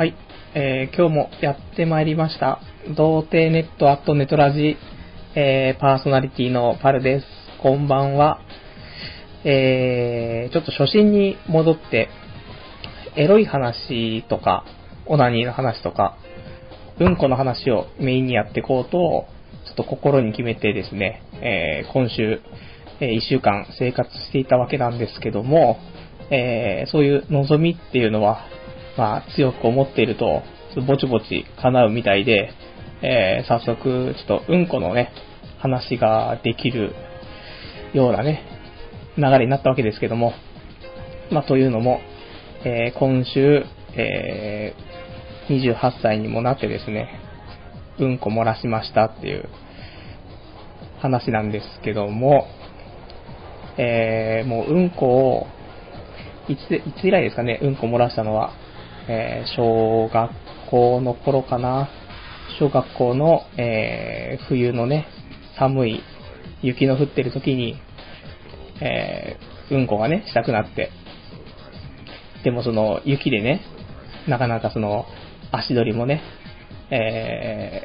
はい、えー今日もやってまいりました。童貞ネットアットネトラジ、えーパーソナリティのパルです。こんばんは。えーちょっと初心に戻って、エロい話とか、オナニーの話とか、うんこの話をメインにやっていこうと、ちょっと心に決めてですね、えー今週、え1週間生活していたわけなんですけども、えーそういう望みっていうのは、まあ、強く思っていると、ぼちぼち叶うみたいで、えー早速、ちょっとうんこのね、話ができるようなね、流れになったわけですけども、まあ、というのも、えー今週、えー28歳にもなってですね、うんこ漏らしましたっていう話なんですけども、えーもううんこを、いつ、いつ以来ですかね、うんこ漏らしたのは、えー小学校の頃かな。小学校の、えー冬のね、寒い雪の降ってる時に、えーうんこがね、したくなって。でもその雪でね、なかなかその足取りもね、え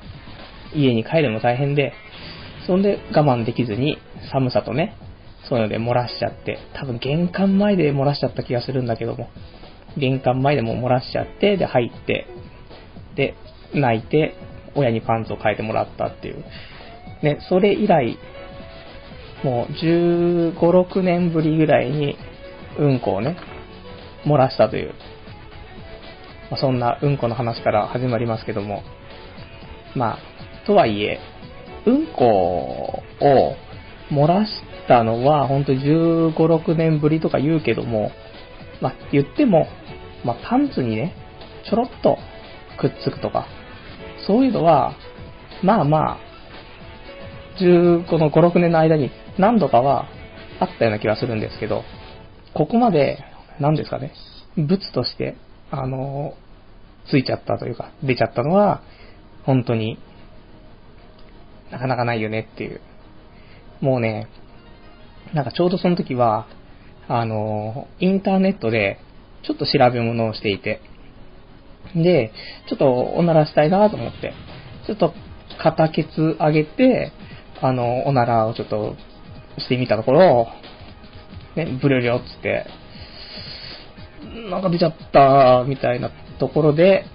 ー家に帰るのも大変で、そんで我慢できずに寒さとね、そういうので漏らしちゃって、多分玄関前で漏らしちゃった気がするんだけども、玄関前でも漏らしちゃって、で入って、で、泣いて、親にパンツを変えてもらったっていう。ね、それ以来、もう15、6年ぶりぐらいに、うんこをね、漏らしたという、まあ、そんなうんこの話から始まりますけども、まあ、とはいえ、うんこを漏らしたのは、ほんと15、6年ぶりとか言うけども、まあ、言っても、まあ、パンツにね、ちょろっとくっつくとか、そういうのは、まあまあ、15の5、6年の間に何度かはあったような気がするんですけど、ここまで、何ですかね、物として、あの、ついちゃったというか、出ちゃったのは、本当に、なかなかないよねっていう。もうね、なんかちょうどその時は、あの、インターネットで、ちょっと調べ物をしていて、で、ちょっとおならしたいなと思って、ちょっと片ケツ上げて、あの、おならをちょっとしてみたところ、ね、ブルリョっつって、なんか出ちゃった、みたいなところで、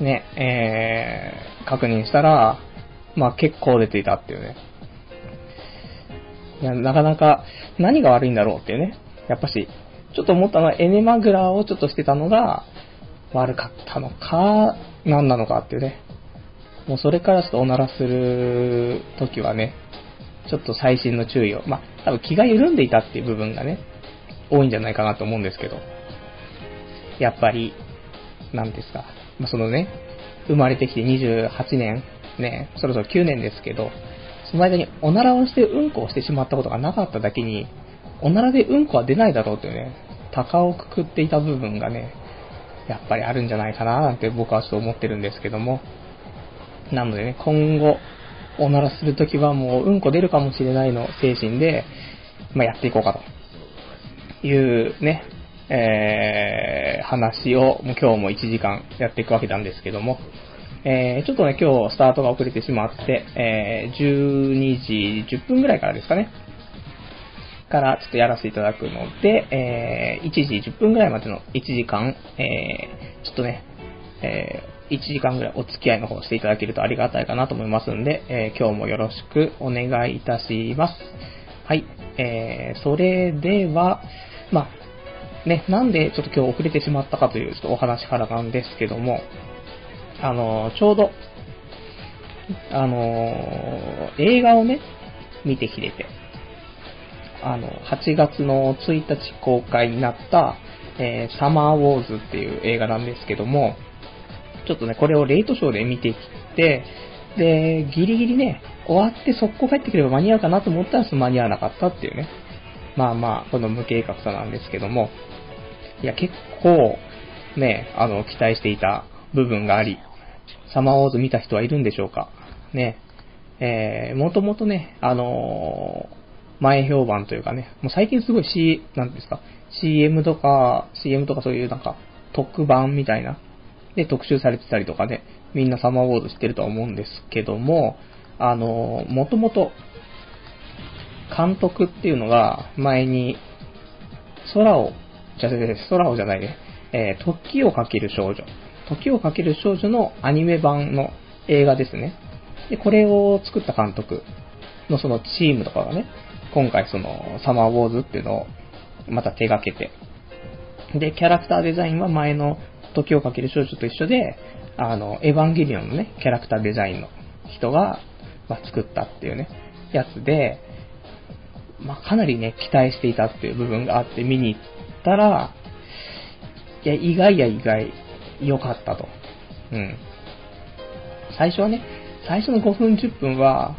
ね、えー、確認したら、まあ結構出ていたっていうね。いや、なかなか何が悪いんだろうっていうね。やっぱし、ちょっと思ったのはエネマグラをちょっとしてたのが悪かったのか、何なのかっていうね。もうそれからちょっとおならするときはね、ちょっと細心の注意を。まあ、多分気が緩んでいたっていう部分がね、多いんじゃないかなと思うんですけど。やっぱり、なんですか。まあ、そのね、生まれてきて28年、ね、そろそろ9年ですけど、その間におならをしてうんこをしてしまったことがなかっただけに、おならでうんこは出ないだろうというね、鷹をくくっていた部分がね、やっぱりあるんじゃないかななんて僕はちょっと思ってるんですけども。なのでね、今後、おならするときはもううんこ出るかもしれないの精神で、まあ、やっていこうかと。いうね、えー、話をもう今日も1時間やっていくわけなんですけども、えー、ちょっとね、今日スタートが遅れてしまって、えー、12時10分ぐらいからですかね、からちょっとやらせていただくので、えー、1時10分ぐらいまでの1時間、えー、ちょっとね、えー、1時間ぐらいお付き合いの方していただけるとありがたいかなと思いますんで、えー今日もよろしくお願いいたします。はい。えー、それでは、まあ、ね、なんでちょっと今日遅れてしまったかというちょっとお話からなんですけども、あのーちょうど、あのー映画をね、見てきてて、あの、8月の1日公開になった、えーサマーウォーズっていう映画なんですけども、ちょっとね、これをレイトショーで見てきて、で、ギリギリね、終わって速攻帰ってくれば間に合うかなと思ったら間に合わなかったっていうね。まあまあ、この無計画さなんですけども、いや、結構、ね、あの、期待していた部分があり、サマーウォーズ見た人はいるんでしょうかね。えー、もともとね、あの前評判というかね、もう最近すごい C、なんですか、CM とか、CM とかそういうなんか、特番みたいな。で特集されてたりとかね、みんなサマーウォーズ知ってるとは思うんですけども、あの、もともと、監督っていうのが前に、空を、じゃじゃ空をじゃないね、えー、時をかける少女。時をかける少女のアニメ版の映画ですね。で、これを作った監督のそのチームとかがね、今回そのサマーウォーズっていうのをまた手掛けて、で、キャラクターデザインは前の時をかける少女と一緒で、あの、エヴァンゲリオンのね、キャラクターデザインの人が、まあ、作ったっていうね、やつで、まあ、かなりね、期待していたっていう部分があって見に行ったら、いや、意外や意外、良かったと。うん。最初はね、最初の5分10分は、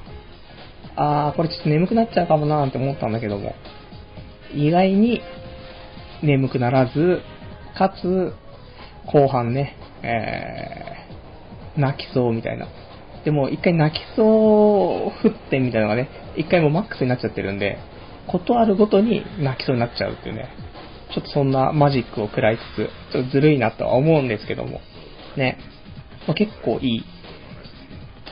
あー、これちょっと眠くなっちゃうかもなーって思ったんだけども、意外に眠くならず、かつ、後半ね、えー、泣きそうみたいな。でも、一回泣きそう沸点みたいなのがね、一回もうマックスになっちゃってるんで、ことあるごとに泣きそうになっちゃうっていうね、ちょっとそんなマジックを食らいつつ、ちょっとずるいなとは思うんですけども、ね、まあ、結構いい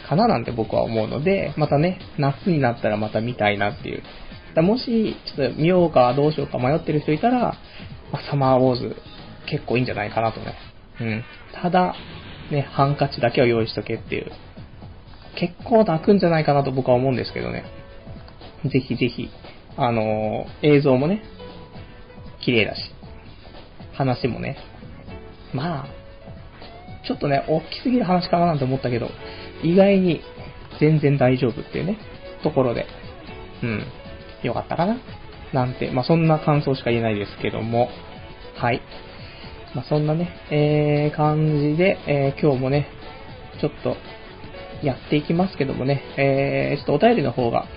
かななんて僕は思うので、またね、夏になったらまた見たいなっていう。だもし、ちょっと見ようかどうしようか迷ってる人いたら、まあ、サマーウォーズ結構いいんじゃないかなとね。うん。ただ、ね、ハンカチだけを用意しとけっていう。結構泣くんじゃないかなと僕は思うんですけどね。ぜひぜひ、あのー、映像もね、綺麗だし、話もね、まあ、ちょっとね、大きすぎる話かななんて思ったけど、意外に全然大丈夫っていうね、ところで、うん、よかったかな。なんて、まあそんな感想しか言えないですけども、はい。まあそんなね、えー、感じで、えー、今日もね、ちょっとやっていきますけどもね、えー、ちょっとお便りの方が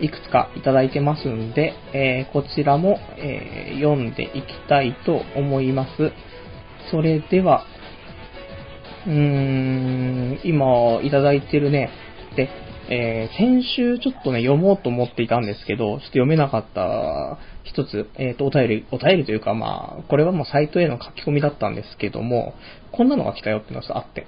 いくつかいただいてますんで、えー、こちらも、えー、読んでいきたいと思います。それでは、うーん、今いただいてるね、で、えー、先週ちょっとね、読もうと思っていたんですけど、ちょっと読めなかった一つ、えっ、ー、と、お便り、お便りというか、まあ、これはもうサイトへの書き込みだったんですけども、こんなのが来たよっていうのがあって。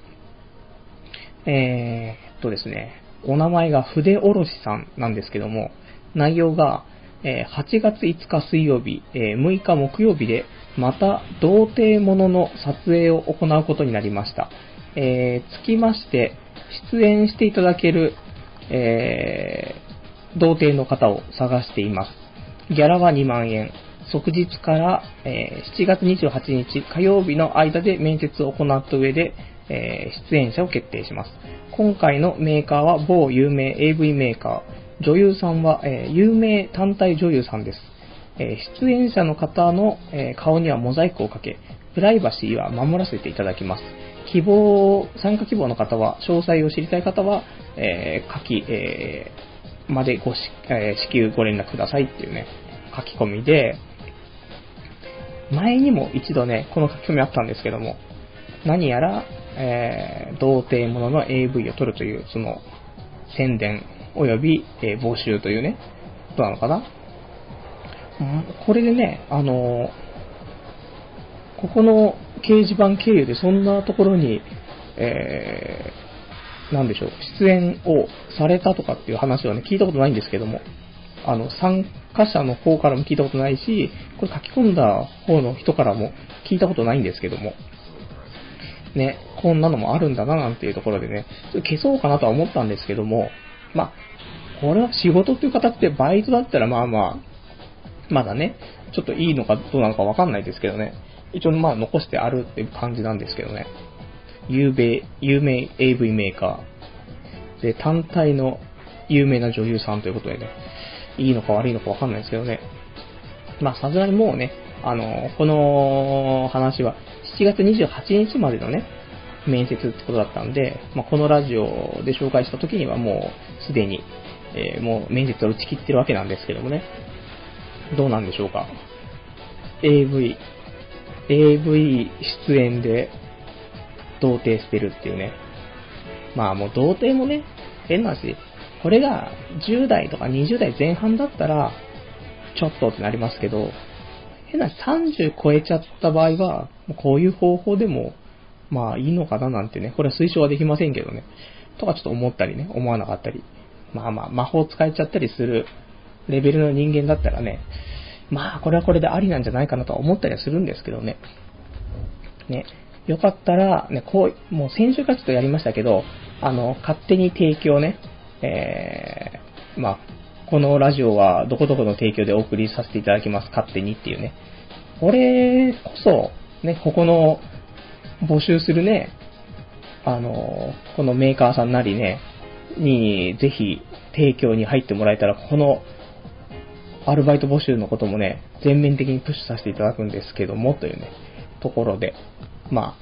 えー、っとですね、お名前が筆おろしさんなんですけども、内容が、え8月5日水曜日、え6日木曜日で、また童貞ものの撮影を行うことになりました。えー、つきまして、出演していただける、えー、童貞の方を探しています。ギャラは2万円。即日から、えー、7月28日火曜日の間で面接を行った上で、えー、出演者を決定します。今回のメーカーは某有名 AV メーカー。女優さんは、え、有名単体女優さんです。え出演者の方の、え顔にはモザイクをかけ、プライバシーは守らせていただきます。希望、参加希望の方は、詳細を知りたい方は、えー、書き、えー、までごし、えー、至急ご連絡くださいっていうね、書き込みで、前にも一度ね、この書き込みあったんですけども、何やら、えー、童貞もの AV を撮るという、その、宣伝及び、え、募集というね、ことなのかな、これでね、あの、ここの掲示板経由でそんなところに、えー、なんでしょう、出演をされたとかっていう話はね、聞いたことないんですけども、あの、参加者の方からも聞いたことないし、これ書き込んだ方の人からも聞いたことないんですけども、ね、こんなのもあるんだななんていうところでね、消そうかなとは思ったんですけども、まあ、これは仕事っていう形でバイトだったらまあまあ、まだね、ちょっといいのかどうなのかわかんないですけどね、一応まあ残してあるっていう感じなんですけどね。有名、有名 AV メーカー。で、単体の有名な女優さんということでね、いいのか悪いのかわかんないですけどね。まあさすがにもうね、あの、この話は7月28日までのね、面接ってことだったんで、まあ、このラジオで紹介した時にはもうすでに、えー、もう面接を打ち切ってるわけなんですけどもね。どうなんでしょうか？AV、AV 出演で童貞してるっていうね。まあもう童貞もね、変な話、これが10代とか20代前半だったら、ちょっとってなりますけど、変な話、30超えちゃった場合は、こういう方法でもまあいいのかななんてね、これは推奨はできませんけどね。とかちょっと思ったりね、思わなかったり。まあまあ、魔法使えちゃったりするレベルの人間だったらね、まあこれはこれでありなんじゃないかなとは思ったりはするんですけどね。ね、よかったら、ね、こう、もう先週からちょっとやりましたけど、あの、勝手に提供ね、えー、まあ、このラジオはどこどこの提供でお送りさせていただきます、勝手にっていうね。これこそ、ね、ここの募集するね、あの、このメーカーさんなりね、にぜひ提供に入ってもらえたら、このアルバイト募集のこともね、全面的にプッシュさせていただくんですけども、というね、ところで、ま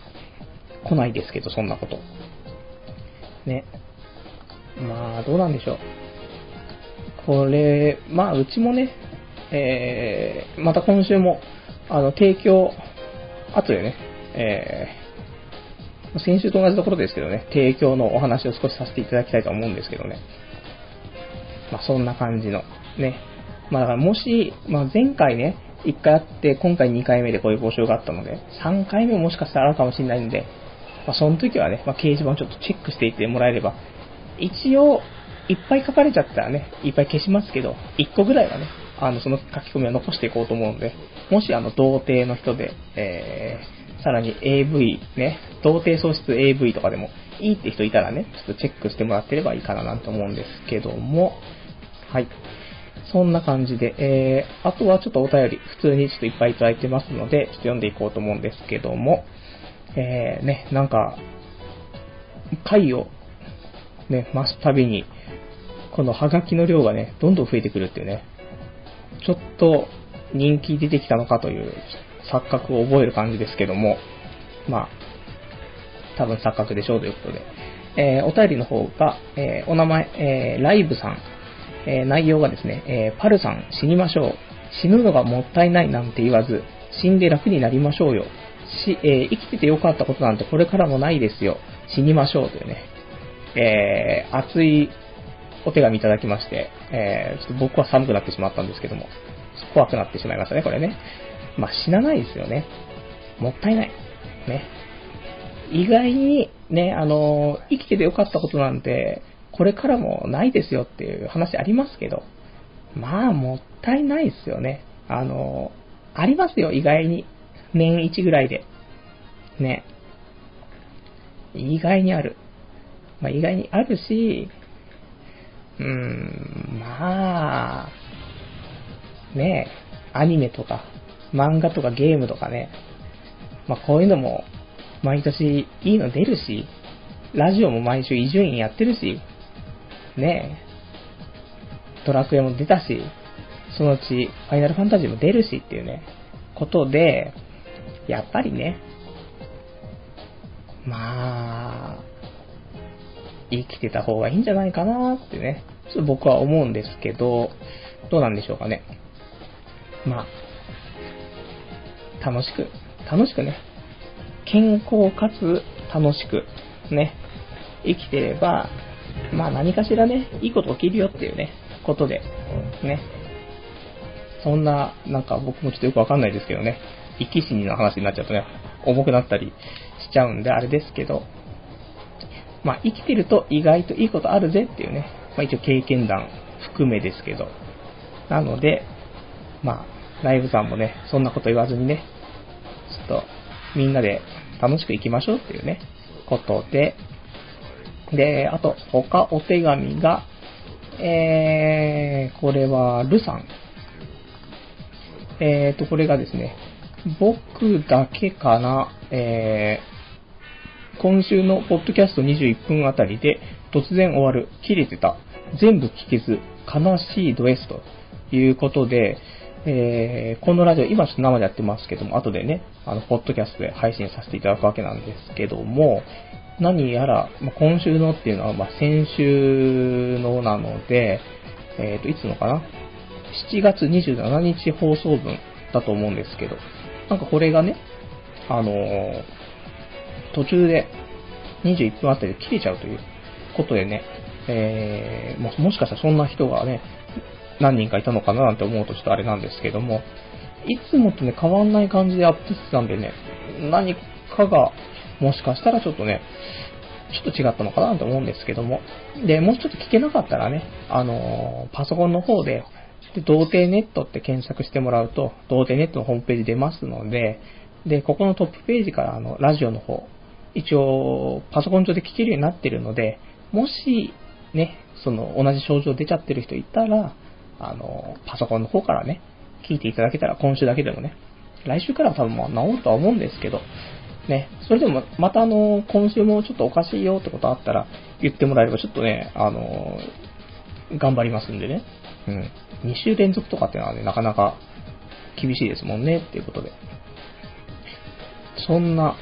あ、来ないですけど、そんなこと。ね。まあ、どうなんでしょう。これ、まあ、うちもね、えー、また今週も、あの、提供、後でね、えー、先週と同じところですけどね、提供のお話を少しさせていただきたいと思うんですけどね。まあ、そんな感じの、ね。まあ、もし、まあ、前回ね、1回あって、今回2回目でこういう募集があったので、3回目ももしかしたらあるかもしれないんで、まあ、その時はね、まあ、掲示板をちょっとチェックしていってもらえれば、一応、いっぱい書かれちゃったらね、いっぱい消しますけど、1個ぐらいはね、あの、その書き込みを残していこうと思うので、もしあの、童貞の人で、えー、さらに AV ね、童貞喪失 AV とかでもいいって人いたらね、ちょっとチェックしてもらってればいいかななんて思うんですけども、はい。そんな感じで、えー、あとはちょっとお便り、普通にちょっといっぱいいただいてますので、ちょっと読んでいこうと思うんですけども、えー、ね、なんか、回を、ね、増すたびに、このハガキの量がね、どんどん増えてくるっていうね、ちょっと人気出てきたのかという錯覚を覚える感じですけども、まあ、多分錯覚でしょうということで、えー、お便りの方が、えー、お名前、えー、ライブさん、え内容がですね、えパルさん死にましょう。死ぬのがもったいないなんて言わず、死んで楽になりましょうよ。し、え生きててよかったことなんてこれからもないですよ。死にましょうというね、え熱いお手紙いただきまして、えちょっと僕は寒くなってしまったんですけども、怖くなってしまいましたね、これね。まあ、死なないですよね。もったいない。ね。意外に、ね、あの、生きててよかったことなんて、これからもないですよっていう話ありますけど、まあ、もったいないですよね。あの、ありますよ、意外に。年一ぐらいで。ね。意外にある。まあ、意外にあるし、うーん、まあ、ねアニメとか、漫画とかゲームとかね、まあ、こういうのも、毎年いいの出るし、ラジオも毎週伊集院やってるし、ねえ、ドラクエも出たし、そのうちファイナルファンタジーも出るしっていうね、ことで、やっぱりね、まあ、生きてた方がいいんじゃないかなってね、ちょっと僕は思うんですけど、どうなんでしょうかね。まあ、楽しく、楽しくね、健康かつ楽しく、ね、生きてれば、まあ何かしらね、いいこと起きるよっていうね、ことで、ね。そんな、なんか僕もちょっとよくわかんないですけどね、生き死にの話になっちゃうとね、重くなったりしちゃうんであれですけど、まあ生きてると意外といいことあるぜっていうね、まあ一応経験談含めですけど、なので、まあ、ライブさんもね、そんなこと言わずにね、ちょっとみんなで楽しく行きましょうっていうね、ことで、で、あと、他お手紙が、えー、これは、ルさん。えーと、これがですね、僕だけかな、えー、今週のポッドキャスト21分あたりで突然終わる、切れてた、全部聞けず、悲しいド S ということで、えー、このラジオ、今ちょっと生でやってますけども、後でね、あの、ポッドキャストで配信させていただくわけなんですけども、何やら、まあ、今週のっていうのは、まあ、先週のなので、えっ、ー、と、いつのかな ?7 月27日放送分だと思うんですけど、なんかこれがね、あのー、途中で21分あたりで切れちゃうということでね、えー、ももしかしたらそんな人がね、何人かいたのかななんて思うとちょっとあれなんですけども、いつもとね、変わんない感じでアップしてたんでね、何かがもしかしたらちょっとね、ちょっと違ったのかなと思うんですけども。で、もしちょっと聞けなかったらね、あのーパソコンの方で、で、童貞ネットって検索してもらうと、童貞ネットのホームページ出ますので、で、ここのトップページからあの、ラジオの方、一応、パソコン上で聞けるようになってるので、もし、ね、その、同じ症状出ちゃってる人いたら、あの、パソコンの方からね、聞いていただけたら、今週だけでもね、来週からは多分まあ治るとは思うんですけど、ね、それでもまたあの、今週もちょっとおかしいよってことあったら言ってもらえればちょっとね、あの、頑張りますんでね。うん。2週連続とかってのはね、なかなか厳しいですもんねっていうことで。そんな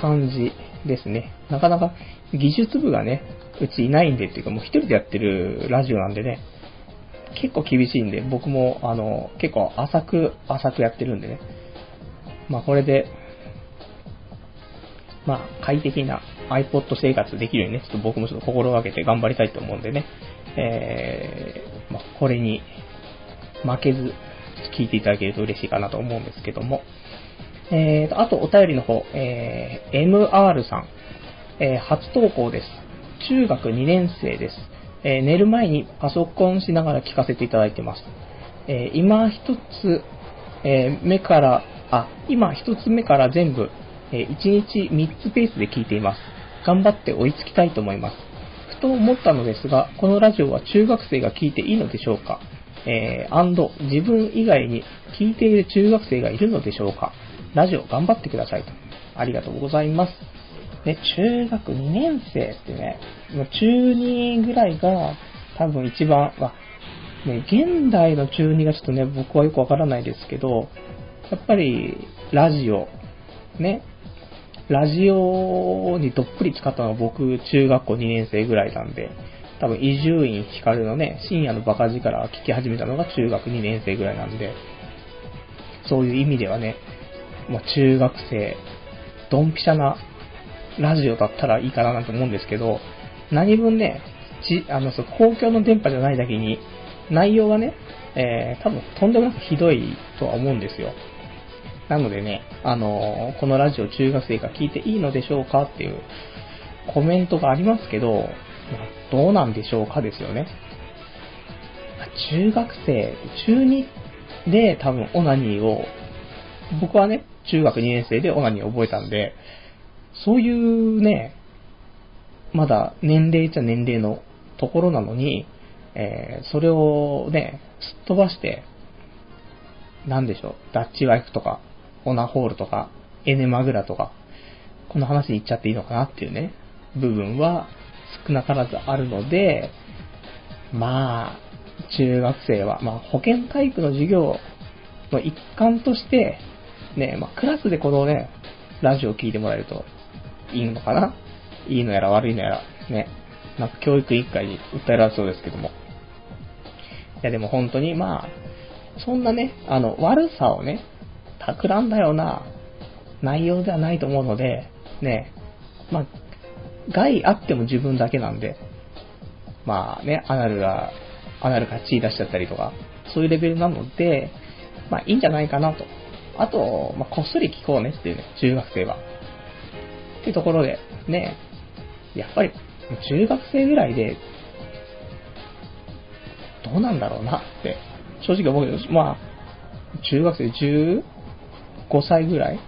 感じですね。なかなか技術部がね、うちいないんでっていうかもう一人でやってるラジオなんでね、結構厳しいんで、僕もあの、結構浅く、浅くやってるんでね。まあこれで、まあ快適な iPod 生活できるようにね、ちょっと僕もちょっと心がけて頑張りたいと思うんでね、えー、まあこれに負けず聞いていただけると嬉しいかなと思うんですけども、えーと、あとお便りの方、えー、MR さん、えー初投稿です。中学2年生です。えー寝る前にパソコンしながら聞かせていただいてます。えー今一つ、えー目から、あ、今一つ目から全部、え1日3つペースで聞いています。頑張って追いつきたいと思います。ふと思ったのですが、このラジオは中学生が聞いていいのでしょうか？えー、アンド、自分以外に聞いている中学生がいるのでしょうか？ラジオ頑張ってくださいと。ありがとうございます。ね、中学2年生ってね、中2ぐらいが多分一番、あ、ね、現代の中2がちょっとね、僕はよくわからないですけど、やっぱりラジオ、ね、ラジオにどっぷり使ったのは僕、中学校2年生ぐらいなんで、多分伊集院光のね、深夜のバカ力を聞き始めたのが中学2年生ぐらいなんで、そういう意味ではね、もう中学生、ドンピシャなラジオだったらいいかななんて思うんですけど、何分ね、ちあのそ公共の電波じゃないだけに、内容がね、えー、多分とんでもなくひどいとは思うんですよ。なのでね、あのこのラジオ中学生が聞いていいのでしょうか？っていうコメントがありますけど、どうなんでしょうかですよね。中学生、中2で多分オナニーを、僕はね、中学2年生でオナニーを覚えたんで、そういうね、まだ年齢っちゃ年齢のところなのに、えーそれをね、すっ飛ばして、なんでしょう、ダッチワイフとか、オナホールとか、エネマグラとか、この話に行っちゃっていいのかなっていうね、部分は少なからずあるので、まあ、中学生は、まあ、保健体育の授業の一環として、ね、まあ、クラスでこのね、ラジオを聞いてもらえるといいのかないいのやら悪いのやら、ね、なんか教育委員会に訴えられそうですけども。いや、でも本当に、まあ、そんなね、あの、悪さをね、企んだような内容ではないと思うので、ね、まあ、害あっても自分だけなんで、まあね、アナルが、アナルが血出しちゃったりとか、そういうレベルなので、まあいいんじゃないかなと。あと、まあこっそり聞こうねっていうね、中学生は。っていうところで、ね、やっぱり、中学生ぐらいで、どうなんだろうなって、正直思うけど、まあ、中学生 10? 5歳ぐらい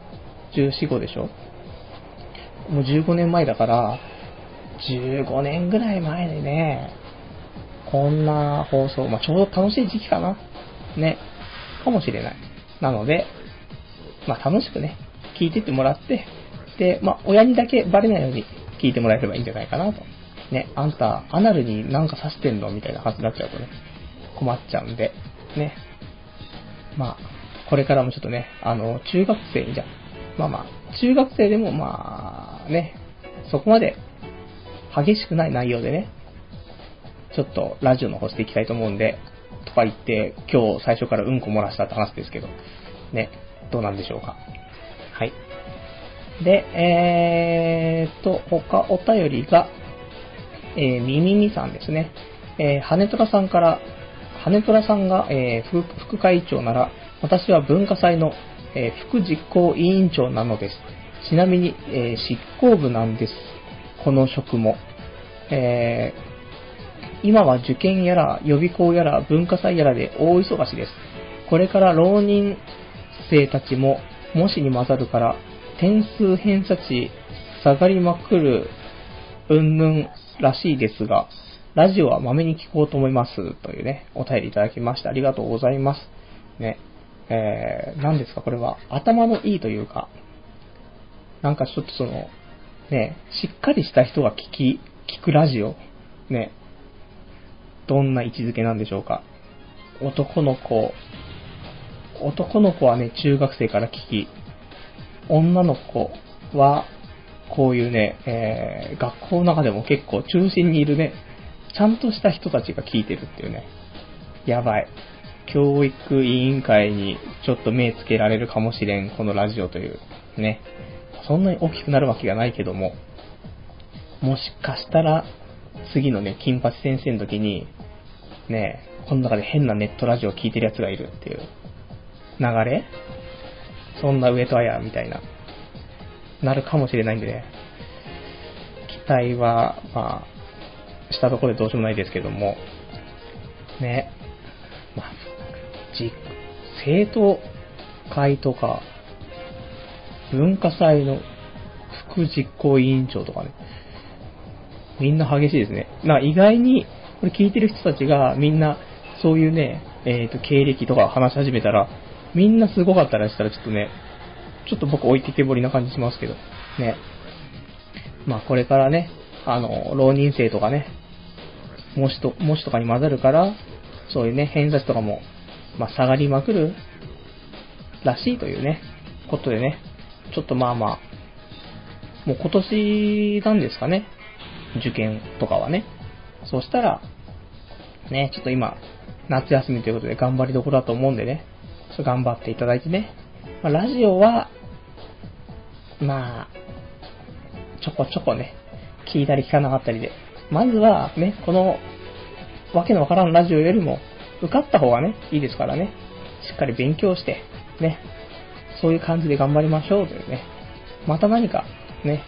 ?14、5でしょ？もう15年前だから、15年ぐらい前でね、こんな放送、まあ、ちょうど楽しい時期かな？ね。かもしれない。なので、まあ、楽しくね、聞いてってもらって、で、まあ、親にだけバレないように聞いてもらえればいいんじゃないかなと。ね、あんた、アナルになんか刺してんの？みたいな話になっちゃうとね、困っちゃうんで、ね。まあ、これからもちょっとね、あの、中学生にじゃ、まあまあ、中学生でもまあ、ね、そこまで激しくない内容でね、ちょっとラジオの方していきたいと思うんで、とか言って、今日最初からうんこ漏らしたって話ですけど、ね、どうなんでしょうか。はい。で、えーっと、他お便りが、えー、みみみさんですね。えー、羽虎さんから、羽虎さんが、えー副副会長なら、私は文化祭の、えー副実行委員長なのです。ちなみに、えー執行部なんです。この職も。えー今は受験やら予備校やら文化祭やらで大忙しです。これから浪人生たちも模試に混ざるから、点数偏差値下がりまくるうんぬんらしいですが、ラジオはまめに聞こうと思います。というね、お便りいただきました。ありがとうございます。ね。えー、何ですかこれは、頭のいいというか、なんかちょっとその、ね、しっかりした人が聞き、聞くラジオ、ね、どんな位置づけなんでしょうか。男の子、男の子はね、中学生から聞き、女の子は、こういうね、えー、学校の中でも結構中心にいるね、ちゃんとした人たちが聞いてるっていうね。やばい。教育委員会にちょっと目つけられるかもしれん、このラジオという。ね。そんなに大きくなるわけがないけども、もしかしたら、次のね、金八先生の時に、ね、この中で変なネットラジオを聞いてる奴がいるっていう流れ？そんな上戸彩みたいな、なるかもしれないんでね。期待は、まあ、したところでどうしようもないですけども、ね。まあ、じ、生徒会とか、文化祭の副実行委員長とかね、みんな激しいですね。な意外に、これ聞いてる人たちがみんな、そういうね、えっ、と、経歴とか話し始めたら、みんなすごかったらしたらちょっとね、ちょっと僕置いてけぼりな感じしますけど、ね。まあこれからね、あの、浪人生とかね、模試と、模試とかに混ざるから、そういうね、偏差値とかも、まあ下がりまくるらしいというね、ことでね、ちょっとまあまあ、もう今年なんですかね、受験とかはね。そしたら、ね、ちょっと今、夏休みということで頑張りどころだと思うんでね、ちょっと頑張っていただいてね。まあ、ラジオは、まあ、ちょこちょこね、聞いたり聞かなかったりで、まずはね、この、わけのわからんラジオよりも、受かった方がね、いいですからね、しっかり勉強して、ね、そういう感じで頑張りましょうというね、また何か、ね、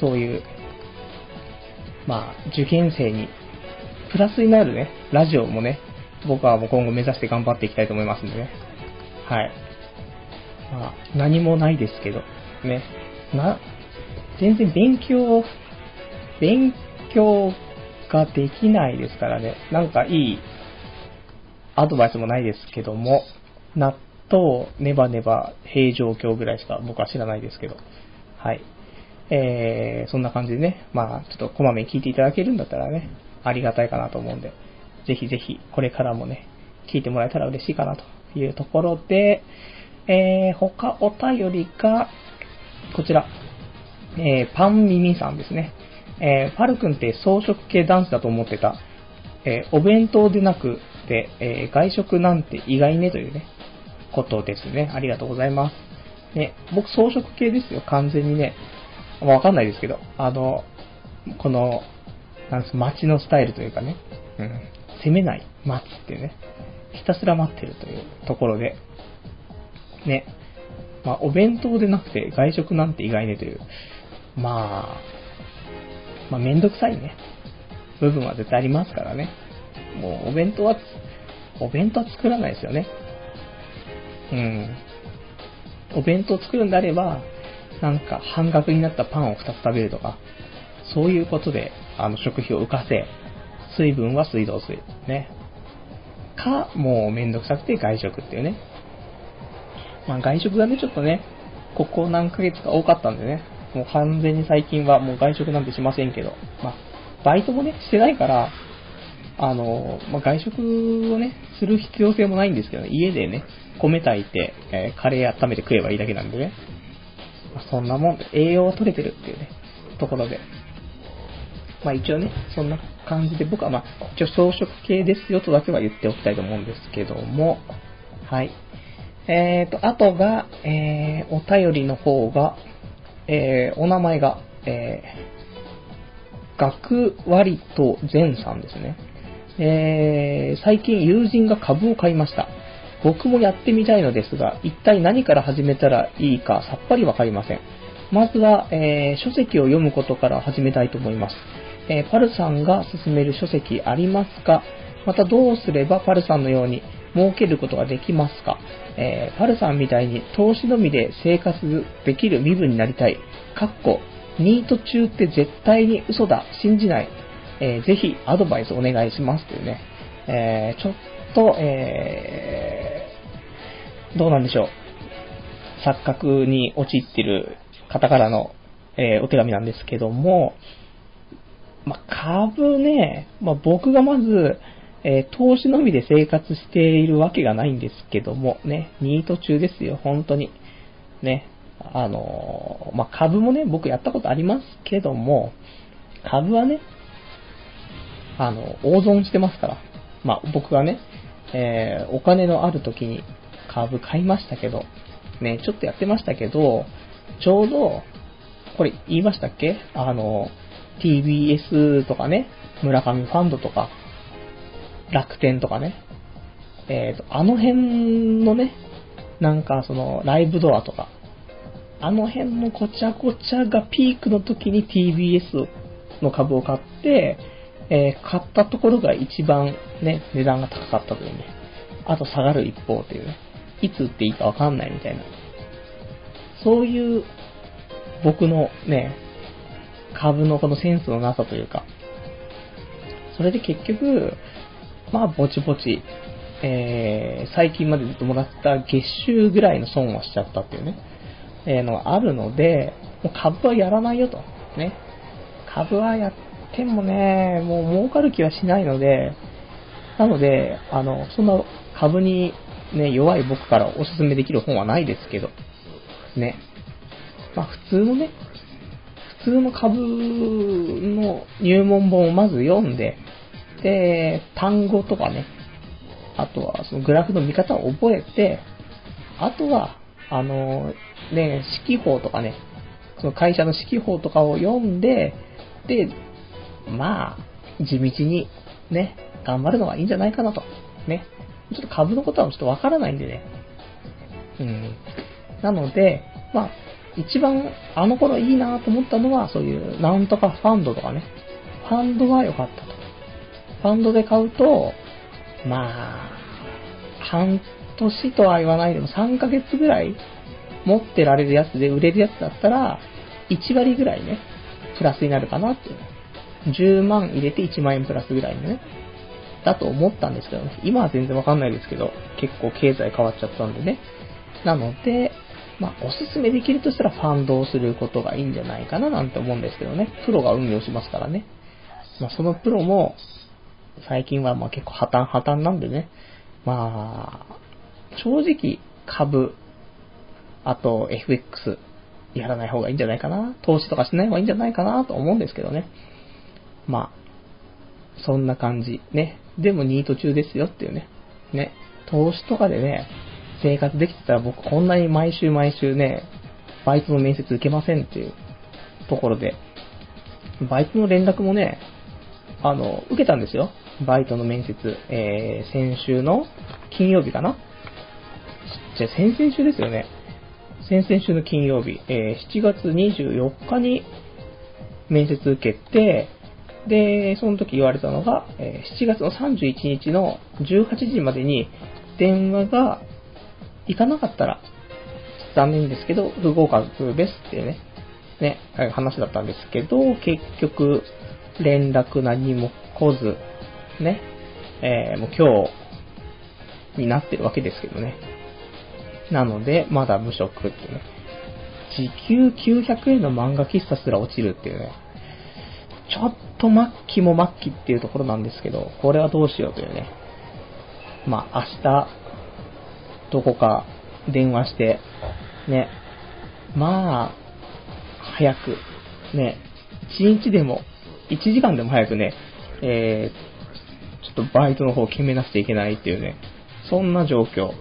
そういう、まあ、受験生に、プラスになるね、ラジオもね、僕はもう今後目指して頑張っていきたいと思いますんでね。はい。まあ、何もないですけど、ね。な、全然勉強、勉強ができないですからね。なんかいいアドバイスもないですけども、納豆、ネバネバ、平状況ぐらいしか僕は知らないですけど。はい。えー、そんな感じでね、まあ、ちょっとこまめに聞いていただけるんだったらね、ありがたいかなと思うんで、ぜひぜひ、これからもね、聞いてもらえたら嬉しいかなというところで、えー、他お便りが、こちら、えー、パンミミさんですね。えー、パル君って装飾系男子だと思ってた。えーお弁当でなくて、えー外食なんて意外ねというね、ことですね。ありがとうございます。ね、僕装飾系ですよ、完全にね。わかんないですけど、あの、この、なんす、街のスタイルというかね、うん、攻めない、待つってね、ひたすら待ってるというところで、ね、まあ、お弁当でなくて外食なんて意外ねという、まあ、まあ、めんどくさいね、部分は絶対ありますからね。もう、お弁当は、お弁当は作らないですよね。うん。お弁当作るんであれば、なんか半額になったパンを2つ食べるとか、そういうことで、あの、食費を浮かせ、水分は水道水。ね。か、もうめんどくさくて外食っていうね。まあ外食がね、ちょっとね、ここ何ヶ月か多かったんでね、もう完全に最近はもう外食なんてしませんけど、まあ、バイトもね、してないから、あの、まあ、外食をね、する必要性もないんですけど、ね、家でね、米炊いて、えーカレー温めて食えばいいだけなんでね。まあ、そんなもん、栄養は取れてるっていうね、ところで。まあ一応ね、そんな感じで、僕はまあ、一応装飾系ですよとだけは言っておきたいと思うんですけども、はい。えーと、あとが、えー、お便りの方が、えー、お名前が、えー、学割と善さんですね。えー、最近友人が株を買いました。僕もやってみたいのですが、一体何から始めたらいいかさっぱりわかりません。まずは、えー書籍を読むことから始めたいと思います。えーパルさんが勧める書籍ありますか？またどうすればパルさんのように儲けることができますか、えーパルさんみたいに投資のみで生活できる身分になりたい。かっこ、ニート中って絶対に嘘だ。信じない。えーぜひアドバイスお願いしますというね。えーちょっと、えーどうなんでしょう。錯覚に陥ってる方からの、えお手紙なんですけども、まあ、株ね、まあ、僕がまず、えー投資のみで生活しているわけがないんですけども、ね、ニート中ですよ、本当に。ね、あのーまあ、株もね、僕やったことありますけども、株はね、あの、大損してますから。まあ、僕がね、えーお金のある時に株買いましたけど、ね、ちょっとやってましたけど、ちょうど、これ言いましたっけ？あの、TBS とかね、村上ファンドとか、楽天とかね、えっ、と、あの辺のね、なんかその、ライブドアとか、あの辺のごちゃごちゃがピークの時に TBS の株を買って、えー買ったところが一番ね、値段が高かったというね。あと下がる一方というね。いつ売っていいかわかんないみたいな。そういう僕のね、株のこのセンスのなさというか、それで結局、まあぼちぼち、えー最近までずっともらった月収ぐらいの損をしちゃったっていうね、えーのがあるので、もう株はやらないよと。ね。株はやってもね、もう儲かる気はしないので、なので、あの、そんな株にね、弱い僕からおすすめできる本はないですけど、ね。まあ普通のね、普通の株の入門本をまず読んで、で、単語とかね、あとはそのグラフの見方を覚えて、あとは、あの、ね、指揮法とかね、その会社の指揮法とかを読んで、で、まあ、地道にね、頑張るのがいいんじゃないかなと。ね。ちょっと株のことはちょっとわからないんでね。うん。なので、まあ、一番あの頃いいなと思ったのは、そういうなんとかファンドとかね。ファンドは良かったと。ファンドで買うと、まあ、半年とは言わないでも3ヶ月ぐらい持ってられるやつで売れるやつだったら、1割ぐらいね、プラスになるかなっていう。10万入れて1万円プラスぐらいのね、だと思ったんですけどね。今は全然わかんないですけど、結構経済変わっちゃったんでね。なので、まあ、おすすめできるとしたらファンドをすることがいいんじゃないかななんて思うんですけどね。プロが運用しますからね。まあ、そのプロも、最近はまあ結構破綻破綻なんでね。まあ、正直株、あと FX やらない方がいいんじゃないかな。投資とかしない方がいいんじゃないかなと思うんですけどね。まあ、そんな感じ。ね。でもニート中ですよっていうね。ね。投資とかでね、生活できてたら僕こんなに毎週毎週ね、バイトの面接受けませんっていうところで、バイトの連絡もね、あの、受けたんですよ。バイトの面接。えー、先週の金曜日かなじゃ先々週ですよね。先々週の金曜日、えー7月24日に面接受けて、で、その時言われたのが、7月の31日の18時までに電話が行かなかったら、残念ですけど、不合格ですってね、ね、話だったんですけど、結局、連絡何も来ず、ね、えーもう今日になってるわけですけどね。なので、まだ無職っていうね。時給900円の漫画喫茶すら落ちるっていうね。ちょっと末期も末期っていうところなんですけど、これはどうしようというね。まあ、明日、どこか電話して、ね。まあ、早く、ね。1日でも、1時間でも早くね、えー、ちょっとバイトの方を決めなくちゃいけないっていうね。そんな状況。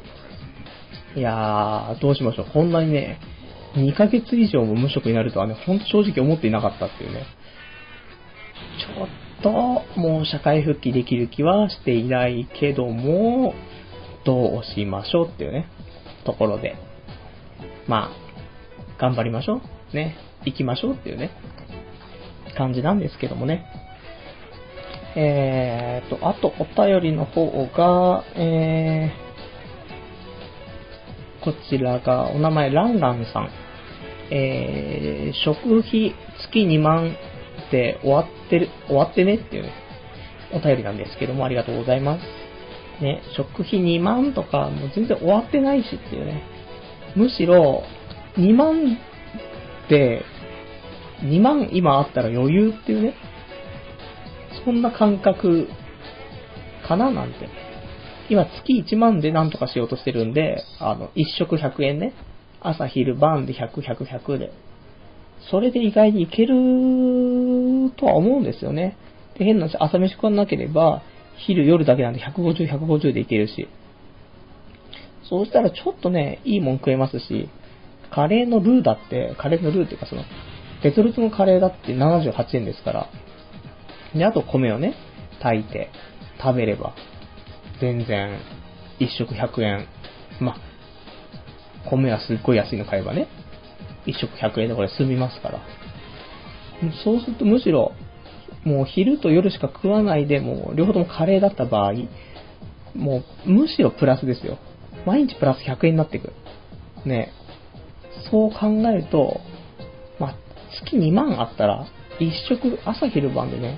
いやー、どうしましょう。こんなにね、2ヶ月以上も無職になるとはね、ほんと正直思っていなかったっていうね。ちょっと、もう社会復帰できる気はしていないけども、どうしましょうっていうね、ところで。まあ、頑張りましょう。ね、行きましょうっていうね、感じなんですけどもね。えーと、あとお便りの方が、えー、こちらが、お名前ランランさん。えー、食費月2万で終わってる、終わってねっていうね、お便りなんですけども、ありがとうございます。ね、食費2万とか、もう全然終わってないしっていうね。むしろ、2万で、2万今あったら余裕っていうね。そんな感覚かななんて。今月1万でなんとかしようとしてるんで、あの、1食100円ね。朝昼晩で100、100、100で。それで意外にいけるとは思うんですよね。で、変な話、朝飯食わなければ、昼夜だけなんで150、150でいけるし。そうしたらちょっとね、いいもん食えますし、カレーのルーだって、カレーのルーっていうかその、レトルトのカレーだって78円ですから。で、あと米をね、炊いて食べれば、全然、一食100円。ま米はすっごい安いの買えばね、一食100円でこれ済みますから。そうするとむしろ、もう昼と夜しか食わないでも、両方ともカレーだった場合、もうむしろプラスですよ。毎日プラス100円になっていく。ね。そう考えると、まあ、月2万あったら、一食朝昼晩でね、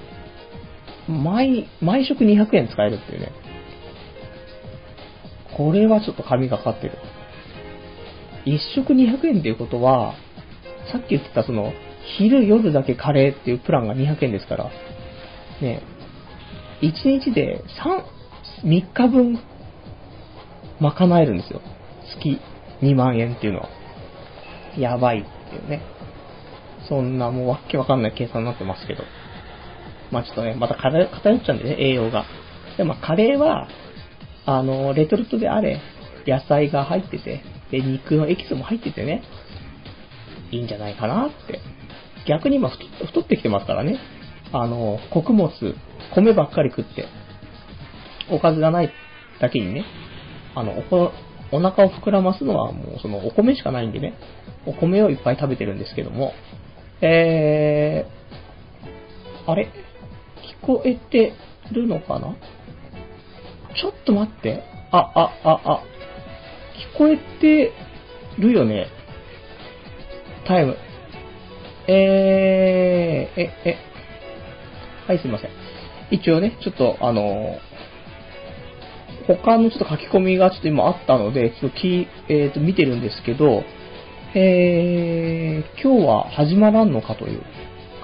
毎、毎食200円使えるっていうね。これはちょっと神がかってる。一食200円っていうことは、さっき言ってたその、昼夜だけカレーっていうプランが200円ですから、ね、1日で3、3日分賄えるんですよ。月2万円っていうのは。やばいっていうね。そんなもうわけわかんない計算になってますけど。まあちょっとね、また偏っちゃうんでね、栄養が。でもカレーは、あの、レトルトであれ、野菜が入ってて、で、肉のエキスも入っててね、いいんじゃないかなって。逆に今太ってきてますからね。あの、穀物、米ばっかり食って、おかずがないだけにね、あの、お、お腹を膨らますのはもうそのお米しかないんでね、お米をいっぱい食べてるんですけども、えー、あれ？聞こえてるのかな？ちょっと待って。あ、あ、あ、あ、聞こえてるよね。タイム。えー、え、え、はい、すいません。一応ね、ちょっと、あの他のちょっと書き込みがちょっと今あったので、ちょっとき、えっ、ー、と、見てるんですけど、えー、今日は始まらんのかという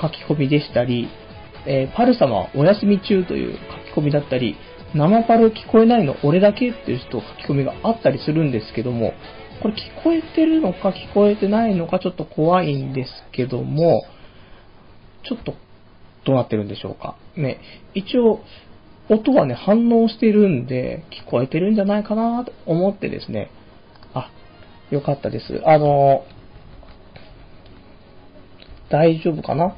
書き込みでしたり、えー、パル様お休み中という書き込みだったり、生パル聞こえないの俺だけっていう人書き込みがあったりするんですけども、これ聞こえてるのか聞こえてないのかちょっと怖いんですけども、ちょっとどうなってるんでしょうか。ね、一応、音はね、反応してるんで、聞こえてるんじゃないかなと思ってですね、あ、よかったです。あの、大丈夫かな？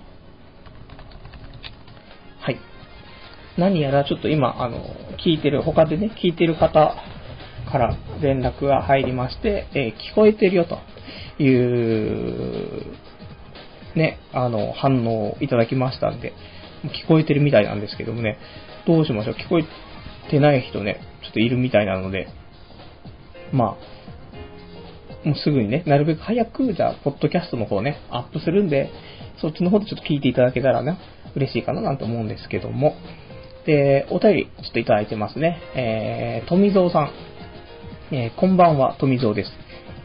何やらちょっと今、あの、聞いてる、他でね、聞いてる方から連絡が入りまして、えー、聞こえてるよという、ね、あの、反応をいただきましたんで、聞こえてるみたいなんですけどもね、どうしましょう。聞こえてない人ね、ちょっといるみたいなので、まあ、もうすぐにね、なるべく早く、じゃあ、ポッドキャストの方ね、アップするんで、そっちの方でちょっと聞いていただけたらね、嬉しいかななんて思うんですけども、で、お便りちょっといただいてますね。えー、富蔵さん。えー、こんばんは、富蔵です。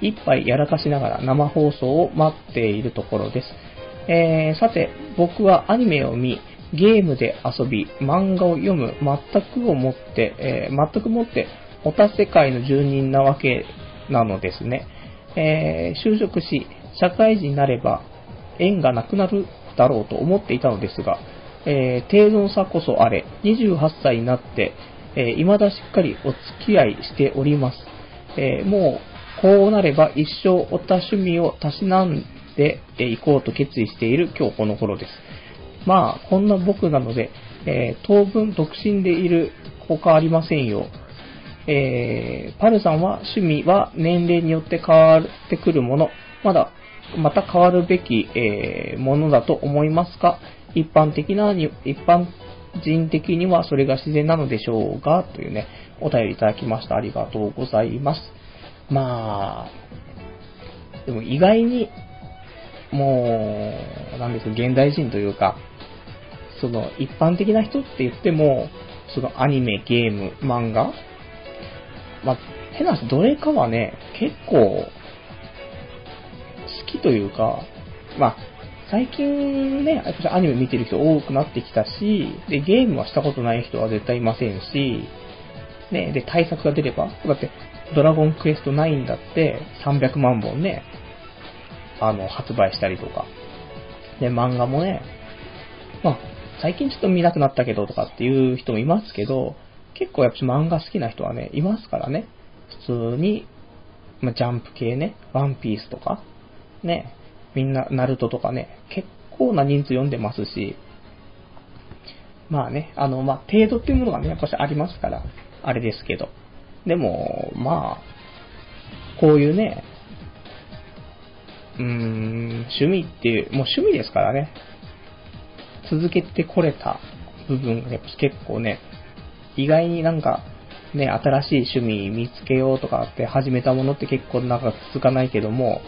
一杯やらかしながら生放送を待っているところです。えー、さて、僕はアニメを見、ゲームで遊び、漫画を読む、全くをもって、えー、全くもって、おた世界の住人なわけなのですね。えー、就職し、社会人になれば、縁がなくなるだろうと思っていたのですが、えー、低能さこそあれ、28歳になって、えー、未だしっかりお付き合いしております。えー、もう、こうなれば一生おた趣味をたしなんでいこうと決意している今日この頃です。まあ、こんな僕なので、えー、当分独身でいるほかありませんよ。えー、パルさんは趣味は年齢によって変わってくるもの、まだまた変わるべき、えー、ものだと思いますか？一般的な、一般人的にはそれが自然なのでしょうが、というね、お便りいただきました。ありがとうございます。まあ、でも意外に、もう、なんですか、現代人というか、その、一般的な人って言っても、そのアニメ、ゲーム、漫画、まあ、変な話、どれかはね、結構、好きというか、まあ、最近ね、アニメ見てる人多くなってきたし、で、ゲームはしたことない人は絶対いませんし、ね、で、対策が出れば、だって、ドラゴンクエスト9だって300万本ね、あの、発売したりとか。で、漫画もね、まあ、最近ちょっと見なくなったけどとかっていう人もいますけど、結構やっぱ漫画好きな人はね、いますからね。普通に、まあ、ジャンプ系ね、ワンピースとか、ね、みんな、ナルトとかね、結構な人数読んでますし、まあね、あの、まあ、程度っていうものがね、やっぱしありますから、あれですけど。でも、まあ、こういうね、うーん、趣味っていう、もう趣味ですからね、続けてこれた部分がやっぱ結構ね、意外になんか、ね、新しい趣味見つけようとかって始めたものって結構長く続かないけども、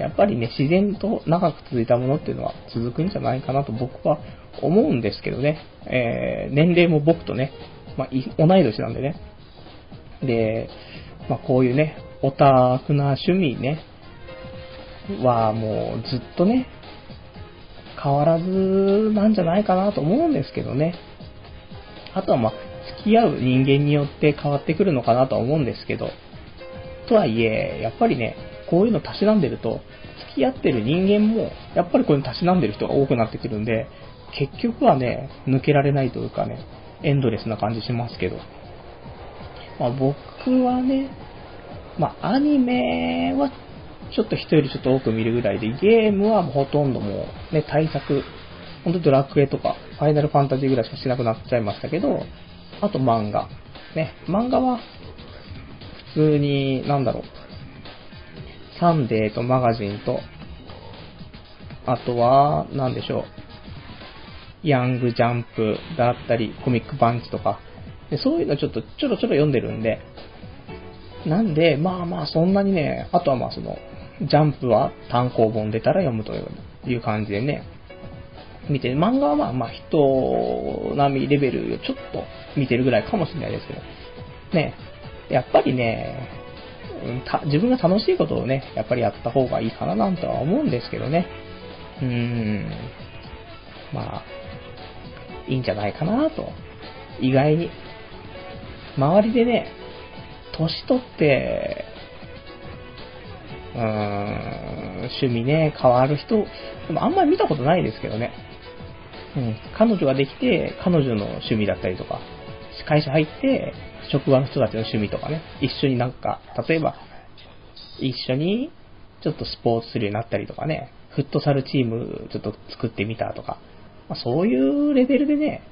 やっぱりね、自然と長く続いたものっていうのは続くんじゃないかなと僕は思うんですけどね。えー、年齢も僕とね、まあ、同い年なんでね。で、まあ、こういうね、オタクな趣味ね、はもうずっとね、変わらずなんじゃないかなと思うんですけどね。あとはまあ、付き合う人間によって変わってくるのかなとは思うんですけど、とはいえ、やっぱりね、こういうのたしなんでると、付き合ってる人間も、やっぱりこういうのたしなんでる人が多くなってくるんで、結局はね、抜けられないというかね、エンドレスな感じしますけど。まあ、僕はね、まあ、アニメはちょっと人よりちょっと多く見るぐらいで、ゲームはほとんどもうね、対策、ほんとドラクエとか、ファイナルファンタジーぐらいしかしなくなっちゃいましたけど、あと漫画。ね、漫画は、普通に、なんだろう、サンデーとマガジンと、あとは、なんでしょう、ヤングジャンプだったり、コミックパンチとか、でそういうのちょっとちょろちょろ読んでるんで、なんで、まあまあそんなにね、あとはまあその、ジャンプは単行本出たら読むという感じでね、見て、漫画はまあまあ人並みレベルをちょっと見てるぐらいかもしれないですけど、ね、やっぱりね、た自分が楽しいことをね、やっぱりやった方がいいかななんとは思うんですけどね。うーん、まあ、いいんじゃないかなと。意外に。周りでね、年取って、うーん、趣味ね、変わる人、でもあんまり見たことないですけどね。うん、彼女ができて、彼女の趣味だったりとか、会社入って、職場の人たちの趣味とかね、一緒になんか、例えば、一緒にちょっとスポーツするようになったりとかね、フットサルチームちょっと作ってみたとか、まあ、そういうレベルでね、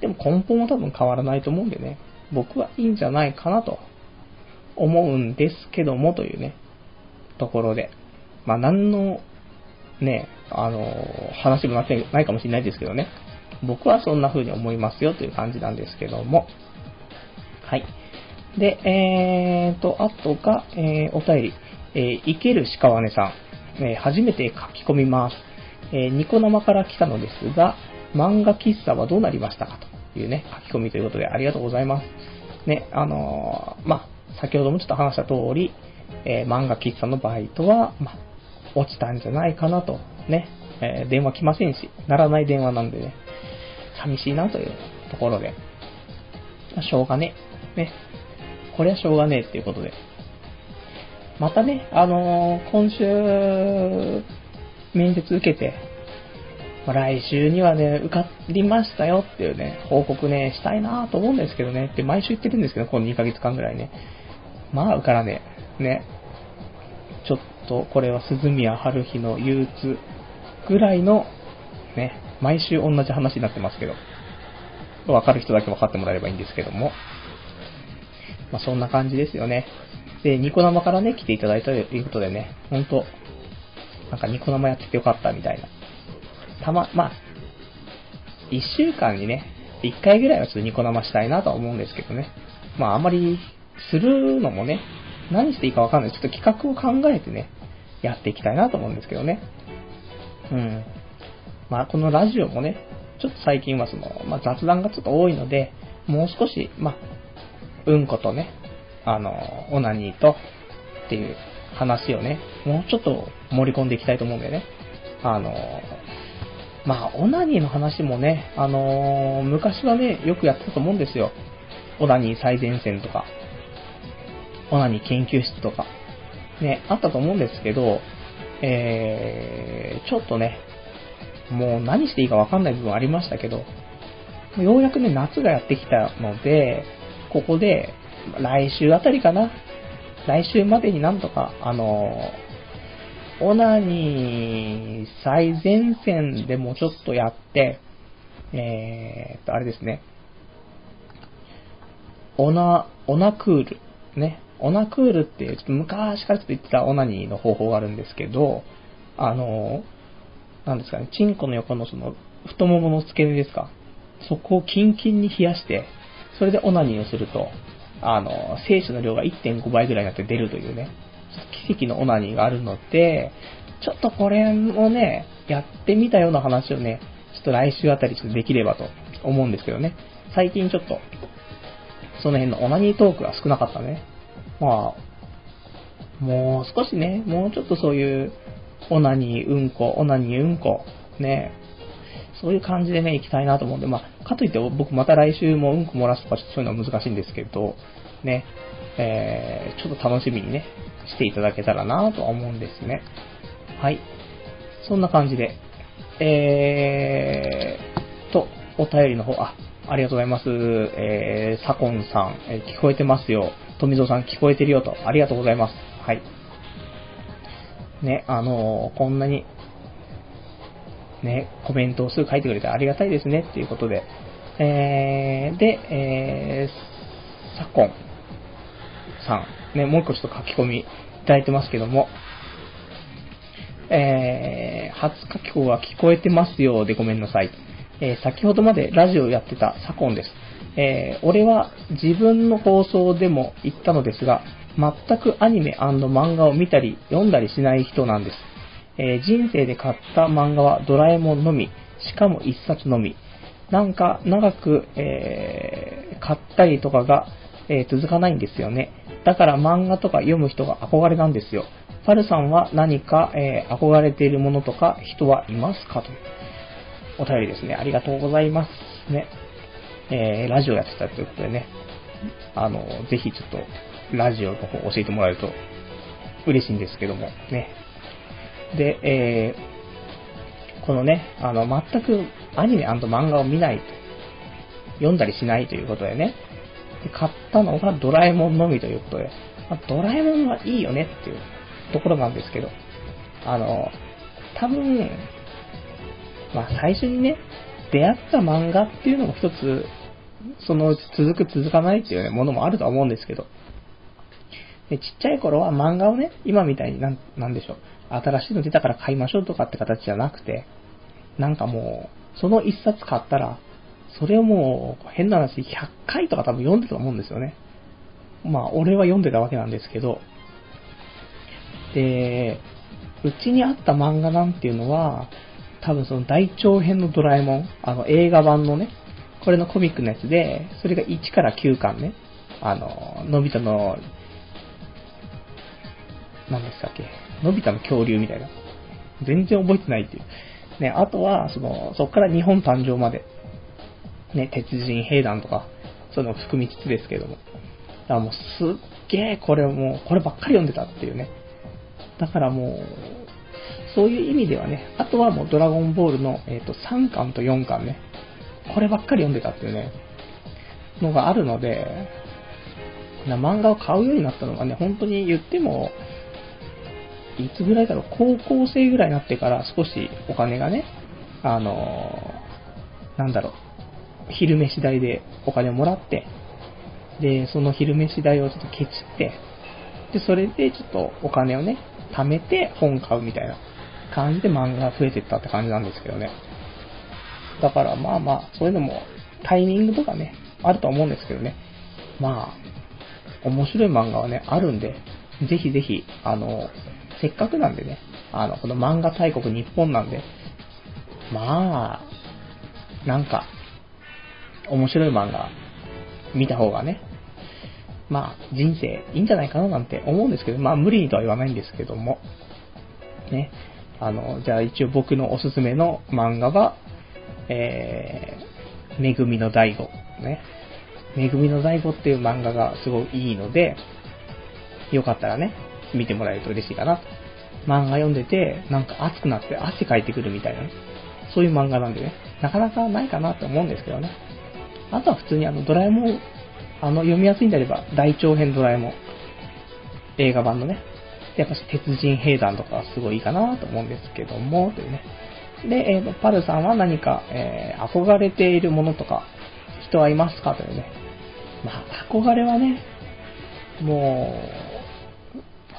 でも根本は多分変わらないと思うんでね、僕はいいんじゃないかなと思うんですけどもというね、ところで。まあ、何の、ね、あの、話もなってないかもしれないですけどね。僕はそんな風に思いますよという感じなんですけども。はい。で、えーと、あとが、えー、お便り。えー、生ける鹿わねさん。えー、初めて書き込みます。えー、ニコ生から来たのですが、漫画喫茶はどうなりましたか？というね、書き込みということでありがとうございます。ね、あのー、まあ、先ほどもちょっと話した通り、えー、漫画喫茶のバイトは、ま、落ちたんじゃないかなと、ね、えー、電話来ませんし、ならない電話なんでね、寂しいなというところで、しょうがね、ね、これはしょうがねえっていうことで。またね、あのー、今週、面接受けて、来週にはね、受かりましたよっていうね、報告ね、したいなと思うんですけどね、って毎週言ってるんですけど、この2ヶ月間ぐらいね。まあ、受からねね。ちょっと、これは鈴宮春日の憂鬱ぐらいの、ね、毎週同じ話になってますけど、わかる人だけ分かってもらえればいいんですけども、まあ、そんな感じですよね。で、ニコ生からね、来ていただいたということでね、ほんと、なんかニコ生やっててよかったみたいな。たま、まあ、一週間にね、一回ぐらいはちょっとニコ生したいなとは思うんですけどね。まああんまりするのもね、何していいかわかんない。ちょっと企画を考えてね、やっていきたいなと思うんですけどね。うん。まあこのラジオもね、ちょっと最近はその、まあ雑談がちょっと多いので、もう少し、まあ、うんことね、あの、オナニーとっていう話をね、もうちょっと盛り込んでいきたいと思うんだよね。あの、まあ、オナニーの話もね、あの昔はね、よくやってたと思うんですよ。オナニー最前線とか、オナニー研究室とか、ね、あったと思うんですけど、えー、ちょっとね、もう何していいかわかんない部分ありましたけど、ようやくね、夏がやってきたので、ここで、来週あたりかな？来週までになんとか、あの、オナニー最前線でもちょっとやって、えー、と、あれですね。オナ、オナクール。ね。オナクールって、ちょっと昔からちょっと言ってたオナニーの方法があるんですけど、あの、なんですかね、チンコの横のその、太ももの付け根ですか。そこをキンキンに冷やして、それでオナニーをすると、あの、精子の量が1.5倍ぐらいになって出るというね、奇跡のオナニーがあるので、ちょっとこれもね、やってみたような話をね、ちょっと来週あたりちょっとできればと思うんですけどね。最近ちょっと、その辺のオナニートークが少なかったね。まあ、もう少しね、もうちょっとそういう、オナニーうんこ、オナニーうんこ、ね、そういう感じでね、行きたいなと思うんで、まあ、かといって僕また来週もうんこ漏らすとかちょっとそういうのは難しいんですけど、ね、えー、ちょっと楽しみにね、していただけたらなとは思うんですね。はい。そんな感じで、えーと、お便りの方、あ、ありがとうございます。えー、サコンさん、えー、聞こえてますよ。富蔵さん聞こえてるよと。ありがとうございます。はい。ね、あのー、こんなにね、コメントをすぐ書いてくれてありがたいですねっていうことで、えー、で、えー、サコンさん、ね、もう一個ちょっと書き込みいただいてますけども、えー、初書き込みは聞こえてますようでごめんなさい。えー、先ほどまでラジオやってたサコンです。えー、俺は自分の放送でも言ったのですが、全くアニメ漫画を見たり読んだりしない人なんです。えー、人生で買った漫画はドラえもんのみ、しかも一冊のみ。なんか長く、えー、買ったりとかが、えー、続かないんですよね。だから漫画とか読む人が憧れなんですよ。パルさんは何か、えー、憧れているものとか人はいますかとお便りですね。ありがとうございますね。えー、ラジオやってたということでね。あの、ぜひちょっと、ラジオの方教えてもらえると嬉しいんですけども、ね。で、えー、このね、あの、全くアニメ漫画を見ないと、読んだりしないということでね、で買ったのがドラえもんのみということで、まあ、ドラえもんはいいよねっていうところなんですけど、あの、多分、まあ最初にね、出会った漫画っていうのも一つ、そのうち続く続かないっていうね、ものもあるとは思うんですけど、でちっちゃい頃は漫画をね、今みたいになん、なんでしょう、新しいの出たから買いましょうとかって形じゃなくて、なんかもう、その一冊買ったら、それをもう、変な話、100回とか多分読んでたと思うんですよね。まあ、俺は読んでたわけなんですけど、で、うちにあった漫画なんていうのは、多分その大長編のドラえもん、あの映画版のね、これのコミックのやつで、それが1から9巻ね、あの、のび太の、何でしたっけ、のび太の恐竜みたいな。全然覚えてないっていう。ね、あとは、その、そっから日本誕生まで、ね、鉄人兵団とか、そういうのを含みつつですけども。だからもうすっげえこれもう、こればっかり読んでたっていうね。だからもう、そういう意味ではね、あとはもうドラゴンボールの、えーと、と3巻と4巻ね、こればっかり読んでたっていうね、のがあるので、な漫画を買うようになったのがね、本当に言っても、いつぐらいだろう、高校生ぐらいになってから少しお金がね、あのー、なんだろう、昼飯代でお金をもらって、で、その昼飯代をちょっとケチって、で、それでちょっとお金をね、貯めて本買うみたいな感じで漫画が増えてったって感じなんですけどね。だからまあまあ、そういうのもタイミングとかね、あると思うんですけどね。まあ、面白い漫画はね、あるんで、ぜひぜひ、あの、せっかくなんでね、あの、この漫画大国日本なんで、まあ、なんか、面白い漫画見た方がね、まあ、人生いいんじゃないかななんて思うんですけど、まあ、無理にとは言わないんですけども、ね、あの、じゃあ一応僕のおすすめの漫画は、えー、めぐみの大悟、ね。めぐみの大悟っていう漫画がすごいいいので、よかったらね、見てもらえると嬉しいかなと。漫画読んでて、なんか熱くなって汗かいてくるみたいなね。そういう漫画なんでね、なかなかないかなと思うんですけどね。あとは普通にあの、ドラえもん、あの、読みやすいんであれば、大長編ドラえもん、映画版のね、やっぱし鉄人兵団とかはすごいいいかなと思うんですけども、というね。で、えー、パルさんは何か、えー、憧れているものとか、人はいますか？というね。まあ、憧れはね、もう、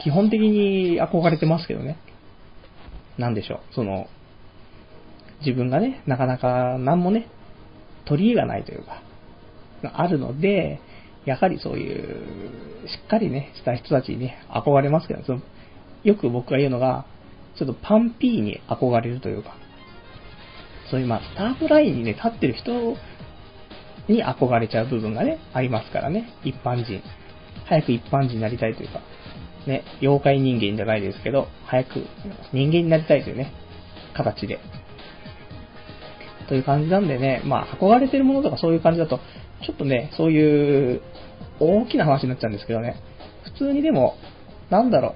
基本的に憧れてますけどね。なんでしょう、その、自分がね、なかなか何もね、取り柄がないというか、あるので、やはりそういう、しっかりね、した人たちにね、憧れますけど、そのよく僕が言うのが、ちょっとパンピーに憧れるというか、そういうまあ、スタートラインにね、立ってる人に憧れちゃう部分がね、ありますからね、一般人。早く一般人になりたいというか、ね、妖怪人間じゃないですけど、早く人間になりたいというね、形で。という感じなんでね、まあ、憧れてるものとかそういう感じだと、ちょっとね、そういう大きな話になっちゃうんですけどね、普通にでも、なんだろ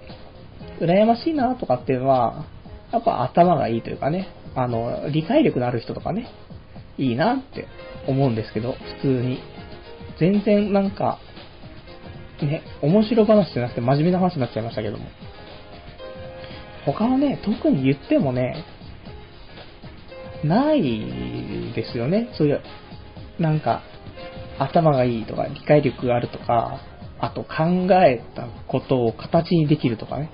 う、羨ましいなとかっていうのは、やっぱ頭がいいというかね、あの、理解力のある人とかね、いいなって思うんですけど、普通に。全然なんか、ね、面白話じゃなくて真面目な話になっちゃいましたけども。他はね、特に言ってもね、ないですよね。そういう、なんか、頭がいいとか、理解力があるとか、あと考えたことを形にできるとかね。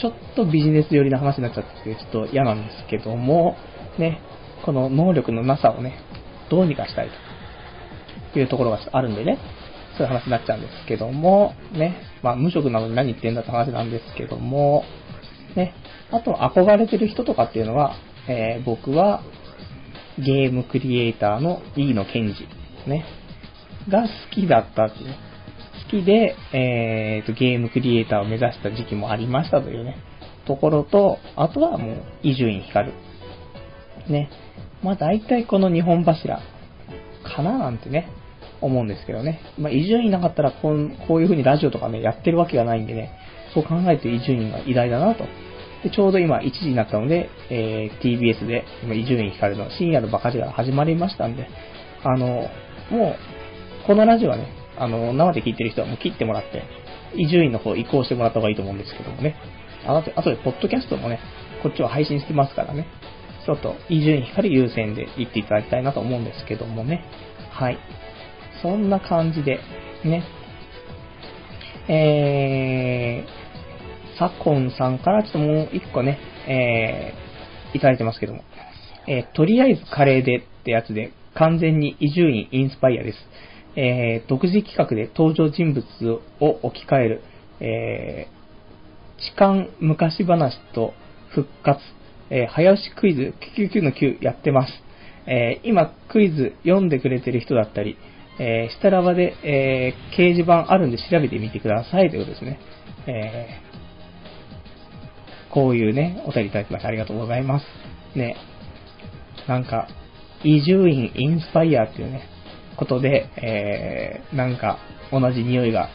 ちょっとビジネス寄りな話になっちゃってちょっと嫌なんですけども、ね、この能力のなさをね、どうにかしたいというところがあるんでね、そういう話になっちゃうんですけども、ね、まあ無職なのに何言ってんだって話なんですけども、ね、あと憧れてる人とかっていうのは、えー、僕はゲームクリエイターの飯野健二、ね、が好きだったっていう。好きで、えーと、ゲームクリエイターを目指した時期もありましたというね、ところと、あとはもう、伊集院光。ね。まあ大体この2本柱かななんてね、思うんですけどね。まあ伊集院なかったらこうこういう風にラジオとかね、やってるわけがないんでね、そう考えて伊集院が偉大だなとで、ちょうど今1時になったので、えー、TBS で、今、伊集院光の深夜のバカ力が始まりましたんで、あの、もう、このラジオはね、あの、生で聞いてる人はもう切ってもらって、伊集院の方移行してもらった方がいいと思うんですけどもね。あと、あとで、ポッドキャストもね、こっちは配信してますからね。ちょっと、伊集院光優先で言っていただきたいなと思うんですけどもね。はい。そんな感じで、ね。えー、サコンさんからちょっともう一個ね、えー、いただいてますけども。えー、とりあえずカレーでってやつで、完全に伊集院インスパイアです。えー、独自企画で登場人物を置き換える、えー、痴漢昔話と復活、えー、早押しクイズ999の9やってます。えー、今クイズ読んでくれてる人だったり、えー、下ラバで、えー、掲示板あるんで調べてみてくださいということですね。えーこういうね、お便りいただきましてありがとうございます。ね。なんか、伊集院インスパイアっていうね、ことで、えー、なんか、同じ匂いが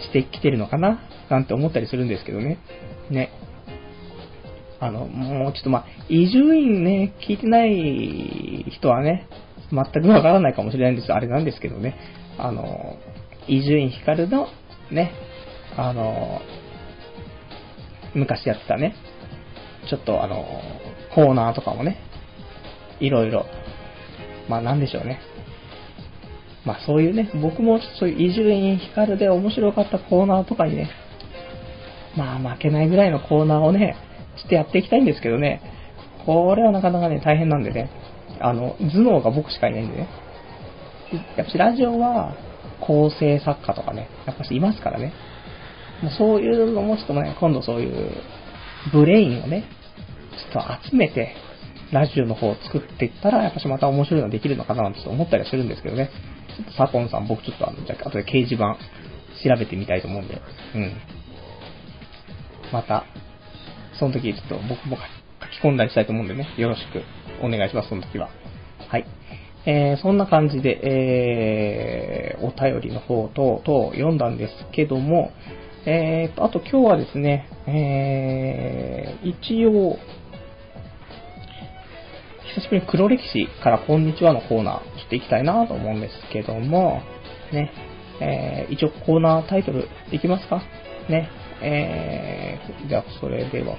してきてるのかななんて思ったりするんですけどね。ね。あの、もうちょっとまあ、伊集院ね、聞いてない人はね、全くわからないかもしれないんですあれなんですけどね。あの、伊集院光のね、あの、昔やってたね、ちょっとあの、コーナーとかもね、いろいろ、まあなんでしょうね。まあそういうね、僕もそういう伊集院光で面白かったコーナーとかにね、まあ負けないぐらいのコーナーをね、ちょっとやっていきたいんですけどね、これはなかなかね、大変なんでね、あの、頭脳が僕しかいないんでね。やっぱしラジオは構成作家とかね、やっぱしいますからね。もうそういうのもちょっとね、今度そういうブレインをね、ちょっと集めて、ラジオの方を作っていったら、やっぱしまた面白いのできるのかななんて思ったりはするんですけどね。ちょっとサポンさん、僕ちょっとあの、じゃあ後で掲示板調べてみたいと思うんで、うん。また、その時ちょっと僕も書き込んだりしたいと思うんでね、よろしくお願いします、その時は。はい。えー、そんな感じで、えー、お便りの方と、と読んだんですけども、えーと、あと今日はですね、えー、一応、久しぶりに黒歴史からこんにちはのコーナー、ちょっと行きたいなと思うんですけども、ね、えー、一応コーナータイトルいきますか？ね、えー、じゃあそれでは、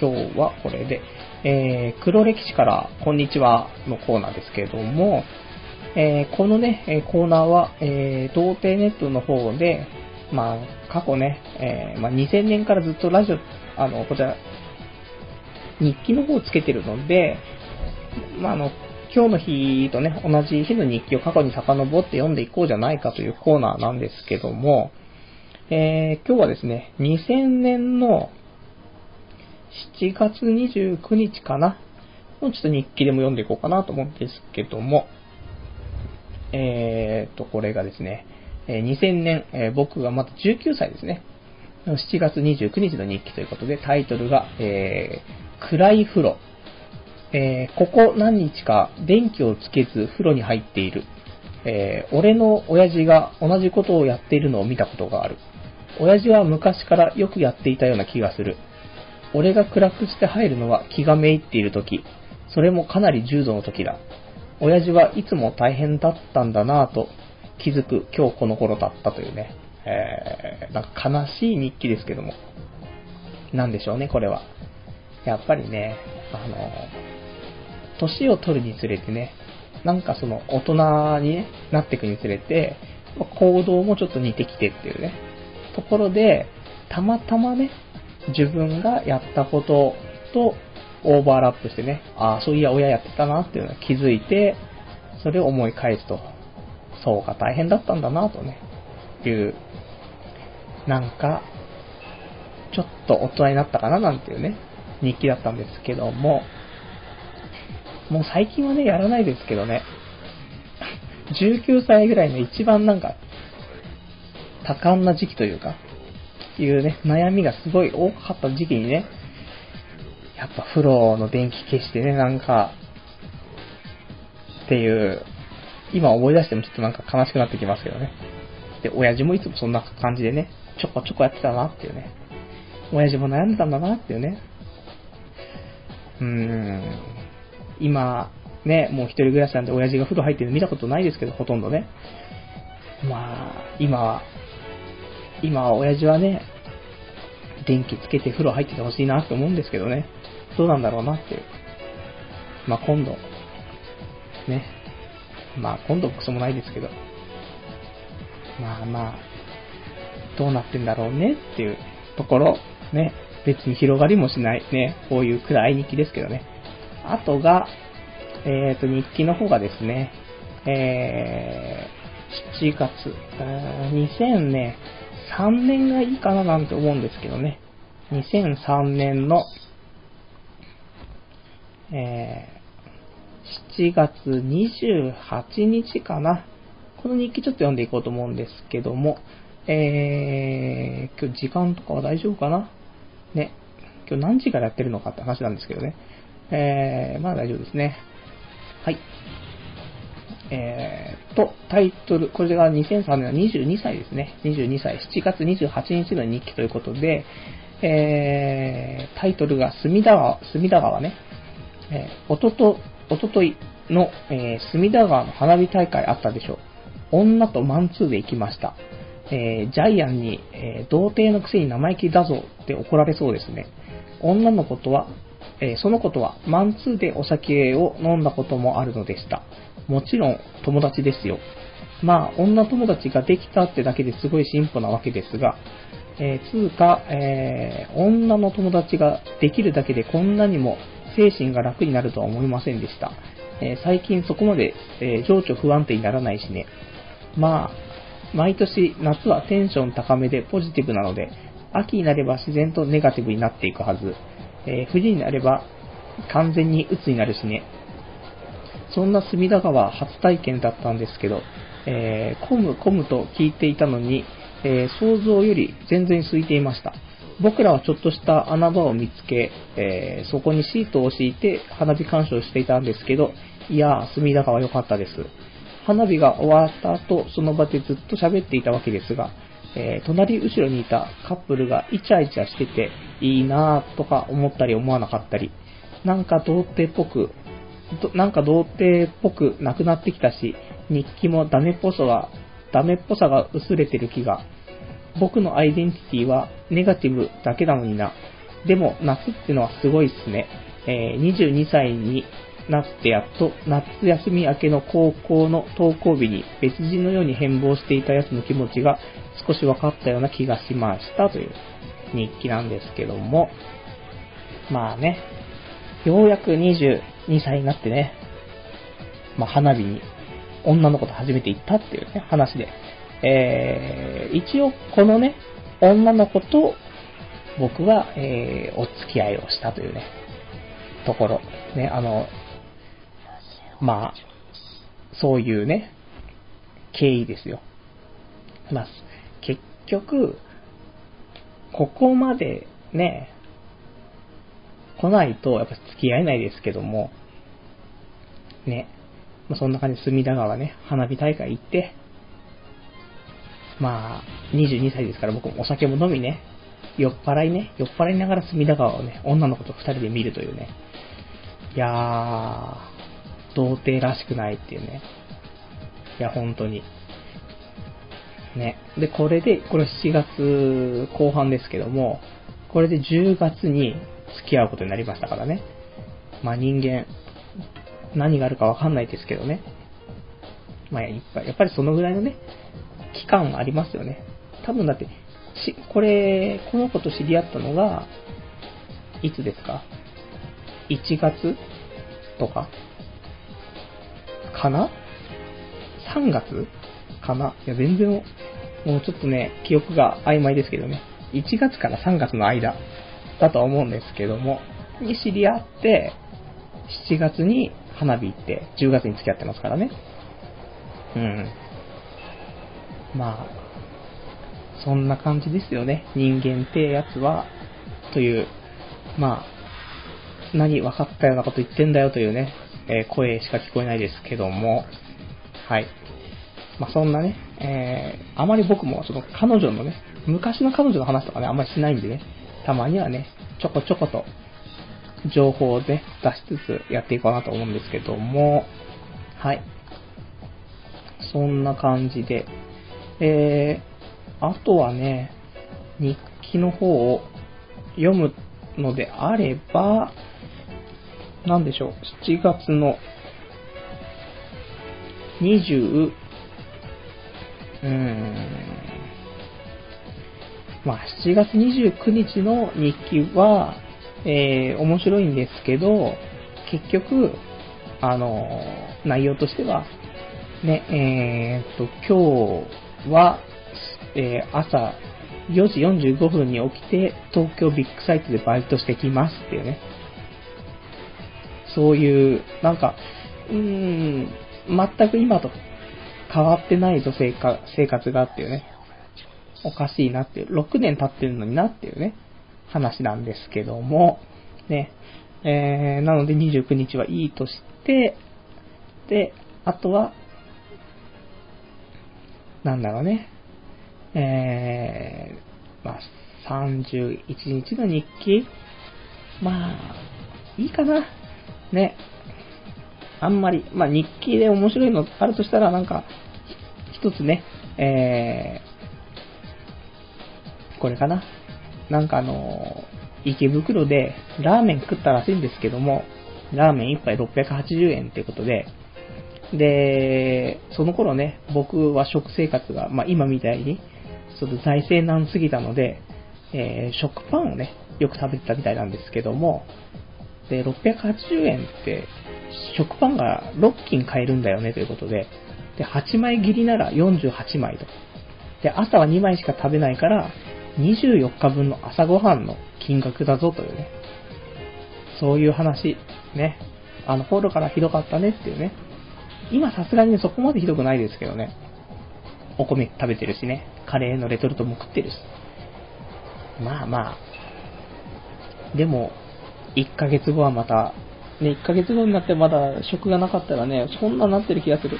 今日はこれで、えー、黒歴史からこんにちはのコーナーですけれども、えー、このね、コーナーは、えー、童貞ネットの方で、まあ、過去ね、えー、まあ、2000年からずっとラジオ、あの、こちら、日記の方をつけてるので、まあ、あの、今日の日とね、同じ日の日記を過去に遡って読んでいこうじゃないかというコーナーなんですけども、えー、今日はですね、2000年の7月29日かなちょっと日記でも読んでいこうかなと思うんですけども、えーと、これがですね、2000年、え、僕がまだ19歳ですね。7月29日の日記ということで、タイトルが、えー、暗い風呂。えー、ここ何日か電気をつけず風呂に入っている。えー、俺の親父が同じことをやっているのを見たことがある。親父は昔からよくやっていたような気がする。俺が暗くして入るのは気がめいっている時。それもかなり重度の時だ。親父はいつも大変だったんだなぁと気づく今日この頃だったというね。えー、なんか悲しい日記ですけども。なんでしょうね、これは。やっぱりね、あの、年を取るにつれてね、なんかその大人に、ね、なっていくにつれて、行動もちょっと似てきてっていうね、ところで、たまたまね、自分がやったこととオーバーラップしてね、ああ、そういや親やってたなっていうのを気づいて、それを思い返すと、そうか大変だったんだなとね、いう、なんか、ちょっと大人になったかななんていうね、日記だったんですけども、もう最近はね、やらないですけどね、19歳ぐらいの一番なんか、多感な時期というか、ていうね、悩みがすごい多かった時期にね、やっぱ風呂の電気消してね、なんか、っていう、今思い出してもちょっとなんか悲しくなってきますけどね。で、親父もいつもそんな感じでね、ちょこちょこやってたなっていうね。親父も悩んでたんだなっていうね。うん。今、ね、もう一人暮らしなんで親父が風呂入ってるの見たことないですけど、ほとんどね。まあ、今は、今親父はね、電気つけて風呂入っててほしいなって思うんですけどね。どうなんだろうなっていう。まあ今度、ね。まあ今度クソもないですけど。まあまあ、どうなってんだろうねっていうところ、ね。別に広がりもしないね。こういう暗い日記ですけどね。あとが、えっ、ー、と、日記の方がですね、えー、7月、2000ね、3年がいいかななんて思うんですけどね。2003年の、えー、7月28日かな。この日記ちょっと読んでいこうと思うんですけども、えー、今日時間とかは大丈夫かな？ね。今日何時からやってるのかって話なんですけどね。えー、まあ大丈夫ですね。はい。えー、と、タイトル、これが2003年は22歳ですね。22歳、7月28日の日記ということで、えー、タイトルが隅田川、隅田川ね、えー、おとと、おとといの、えー、隅田川の花火大会あったでしょう。女とマンツーで行きました。えー、ジャイアンに、えー、童貞のくせに生意気だぞって怒られそうですね。女の子とは、えー、そのことはマンツーでお酒を飲んだこともあるのでした。もちろん友達ですよ。まあ、女友達ができたってだけですごい進歩なわけですが、えー、つうか、えー、女の友達ができるだけでこんなにも精神が楽になるとは思いませんでした。えー、最近そこまで、え情緒不安定にならないしね。まあ、毎年夏はテンション高めでポジティブなので、秋になれば自然とネガティブになっていくはず。え冬になれば完全に鬱になるしね。そんな隅田川初体験だったんですけど、えー、混む混むと聞いていたのに、えー、想像より全然空いていました。僕らはちょっとした穴場を見つけ、えー、そこにシートを敷いて花火鑑賞していたんですけど、いやー、隅田川良かったです。花火が終わった後、その場でずっと喋っていたわけですが、えー、隣後ろにいたカップルがイチャイチャしてていいなぁとか思ったり思わなかったり、なんか童貞っぽく、なんか童貞っぽくなくなってきたし、日記もダメっぽさは、ダメっぽさが薄れてる気が。僕のアイデンティティはネガティブだけなのにな。でも夏ってのはすごいっすね。えー、22歳になってやっと夏休み明けの高校の登校日に別人のように変貌していた奴の気持ちが少し分かったような気がしましたという日記なんですけども、まあね、ようやく2歳になってね、まあ花火に女の子と初めて行ったっていうね、話で、えー、一応このね、女の子と僕は、えー、お付き合いをしたというね、ところ。ね、あの、まあ、そういうね、経緯ですよ。まあ、結局、ここまでね、来ないとやっぱ付き合えないですけども、ね、まあ、そんな感じで隅田川ね、花火大会行って、まあ、22歳ですから僕もお酒も飲みね、酔っ払いね、酔っ払いながら隅田川をね、女の子と二人で見るというね、いやー、童貞らしくないっていうね。いや、本当に。ね。で、これで、これ7月後半ですけども、これで10月に付き合うことになりましたからね。まあ人間、何があるかわかんないですけどね。まあやっぱりそのぐらいのね、期間ありますよね。多分だって、し、これ、この子と知り合ったのが、いつですか ?1 月とか？かな ?3 月？かな？いや、全然、もうちょっとね、記憶が曖昧ですけどね。1月から3月の間だと思うんですけども、に知り合って、7月に花火行って、10月に付き合ってますからね。うん。まあ、そんな感じですよね。人間ってやつは、という、まあ、何分かったようなこと言ってんだよというね、えー、声しか聞こえないですけども、はい。まあ、そんなね、えー、あまり僕もその彼女のね、昔の彼女の話とかね、あんまりしないんでね、たまにはね、ちょこちょこと情報をね、出しつつやっていこうなと思うんですけども、はい。そんな感じで、えー、あとはね、日記の方を読むのであれば、なんでしょう、7月の20、うーん、まあ、7月29日の日記は、えー、面白いんですけど、結局、あの、内容としては、ね、えー、っと、今日は、えー、朝4時45分に起きて、東京ビッグサイトでバイトしてきますっていうね。そういう、なんか、うーん、全く今と変わってない女性か生活がっていうね、おかしいなっていう、6年経ってるのになっていうね、話なんですけども、ね、えー、なので29日はいいとして、で、あとは、なんだろうね、えー、まあ、31日の日記。まあ、いいかな。ね、あんまり、まあ、日記で面白いのあるとしたら、なんか、一つね、えー、これかな。なんかあの池袋でラーメン食ったらしいんですけども、ラーメン1杯680円っていうことで、で、その頃ね、僕は食生活が、まあ今みたいに、ちょっと財政難すぎたので、えー、食パンをね、よく食べてたみたいなんですけども、で、680円って食パンが6斤買えるんだよねということで、で、8枚切りなら48枚と。で、朝は2枚しか食べないから、24日分の朝ごはんの金額だぞというね。そういう話、ね。あの、頃からひどかったねっていうね。今さすがにね、そこまでひどくないですけどね。お米食べてるしね。カレーのレトルトも食ってるし。まあまあ。でも、1ヶ月後はまたね、1ヶ月後になってまだ食がなかったらね、そんななってる気がする。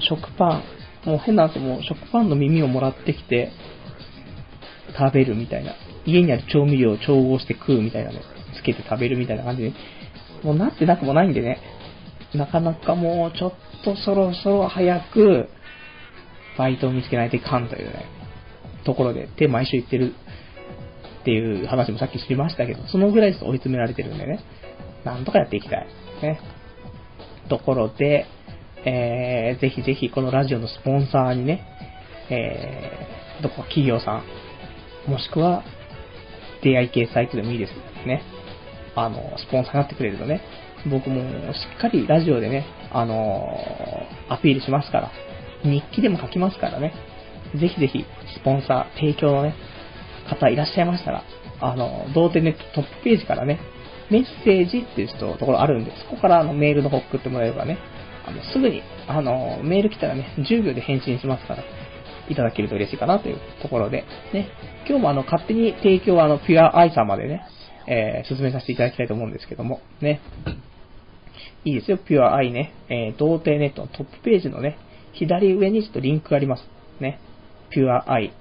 食パン、もう変な話、もう食パンの耳をもらってきて、食べるみたいな。家にある調味料を調合して食うみたいなね。つけて食べるみたいな感じで、もうなってなくもないんでね。なかなかもうちょっとそろそろ早く、バイトを見つけないといかんというね、ところで、で、毎週行ってるっていう話もさっき知りましたけど、そのぐらいです追い詰められてるんでね。なんとかやっていきたい。ね。ところで、えー、ぜひぜひこのラジオのスポンサーにね、えー、どこか企業さん、もしくは、出会い系サイトでもいいですね。あの、スポンサーになってくれるとね、僕もしっかりラジオでね、あのー、アピールしますから、日記でも書きますからね、ぜひぜひ、スポンサー、提供のね、方いらっしゃいましたら、あの、童貞ネットトップページからね、メッセージっていうところあるんで、そこからあのメールの方送ってもらえればね、あのすぐにあのメール来たらね、10秒で返信しますから、いただけると嬉しいかなというところで、ね、今日もあの勝手に提供はあのピュアアイ様でね、えー、進めさせていただきたいと思うんですけども、ね、いいですよ、ピュアアイね、えー、童貞ネットのトップページのね、左上にちょっとリンクがあります。ね、ピュアアイ。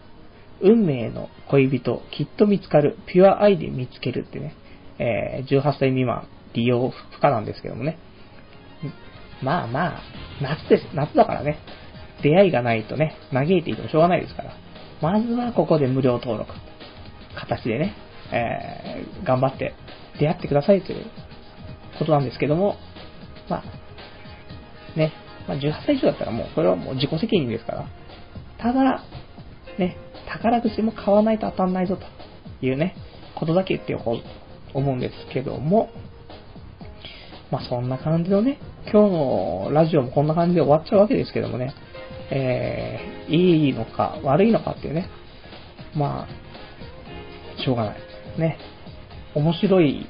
運命の恋人、きっと見つかる、ピュアアイで見つけるってね、えー、18歳未満利用不可なんですけどもね。まあまあ、夏です。夏だからね。出会いがないとね、嘆いていてもしょうがないですから。まずはここで無料登録。形でね、えー、頑張って出会ってくださいということなんですけども、まあ、ね、まあ、18歳以上だったらもう、これはもう自己責任ですから。ただ、ね、宝くじも買わないと当たんないぞというね、ことだけ言っておこう思うんですけども、まあそんな感じのね、今日のラジオもこんな感じで終わっちゃうわけですけどもね、えー、いいのか悪いのかっていうね、まあ、しょうがない。ね。面白い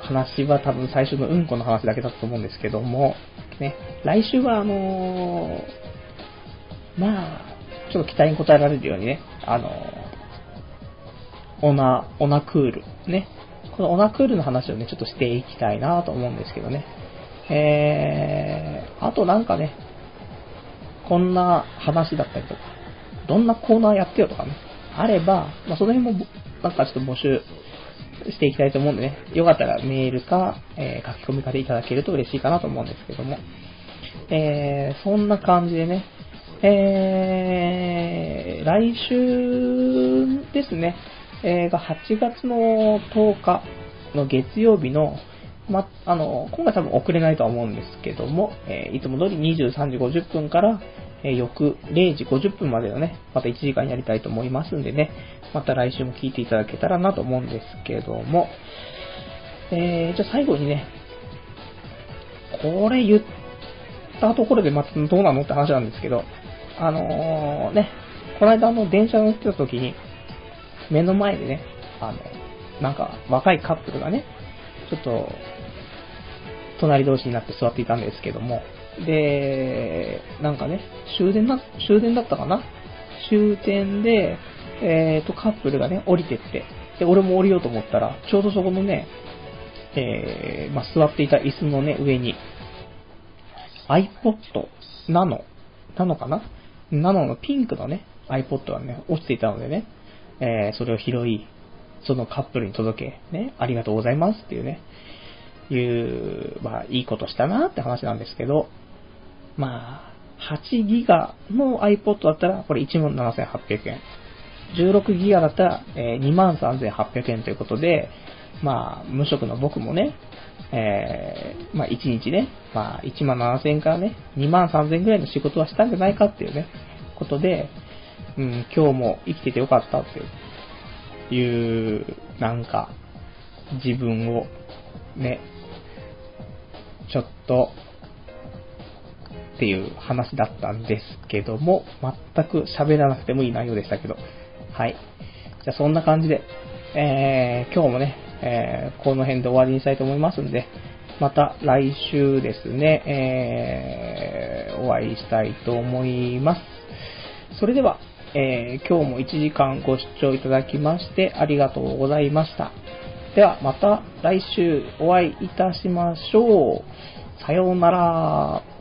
話は多分最初のうんこの話だけだったと思うんですけども、ね、来週はあのー、まあ、ちょっと期待に応えられるようにね、あのー、オナ、オナクール、ね、このオナクールの話をね、ちょっとしていきたいなと思うんですけどね。えー、あとなんかね、こんな話だったりとか、どんなコーナーやってよとかね、あれば、まあ、その辺もなんかちょっと募集していきたいと思うんでね、よかったらメールか、えー、書き込みかでいただけると嬉しいかなと思うんですけども、えー、そんな感じでね、えー、来週ですね、えー、が8月の10日の月曜日の、ま、あの、今回多分遅れないとは思うんですけども、えー、いつも通り23時50分から、えー、翌0時50分までのね、また1時間やりたいと思いますんでね、また来週も聞いていただけたらなと思うんですけども、えー、じゃあ最後にね、これ言ったところでまたどうなのって話なんですけど、あのー、ね、この間あの電車乗ってた時に、目の前でね、あの、なんか若いカップルがね、ちょっと、隣同士になって座っていたんですけども、で、なんかね、終電な、終電だったかな？終点で、えっ、ー、と、カップルがね、降りてって、で、俺も降りようと思ったら、ちょうどそこのね、えー、まあ、座っていた椅子のね、上に、iPod Nano、ナノかな？ナノのピンクのね、iPod がね、落ちていたのでね、えー、それを拾い、そのカップルに届け、ね、ありがとうございますっていうね、いう、まあ、いいことしたなって話なんですけど、まあ、8ギガの iPod だったら、これ17,800円。16ギガだったら、えー、23,800円ということで、まあ、無職の僕もね、えー、まあ、1日ね、まあ、1万7000円からね、2万3000円ぐらいの仕事はしたんじゃないかっていうね、ことで、うん、今日も生きててよかったっていういう、なんか、自分を、ね、ちょっと、っていう話だったんですけども、全く喋らなくてもいい内容でしたけど、はい。じゃあそんな感じで、えー、今日もね、えー、この辺で終わりにしたいと思いますんで、また来週ですね、えー、お会いしたいと思います。それでは、えー、今日も1時間ご視聴いただきましてありがとうございました。ではまた来週お会いいたしましょう。さようなら。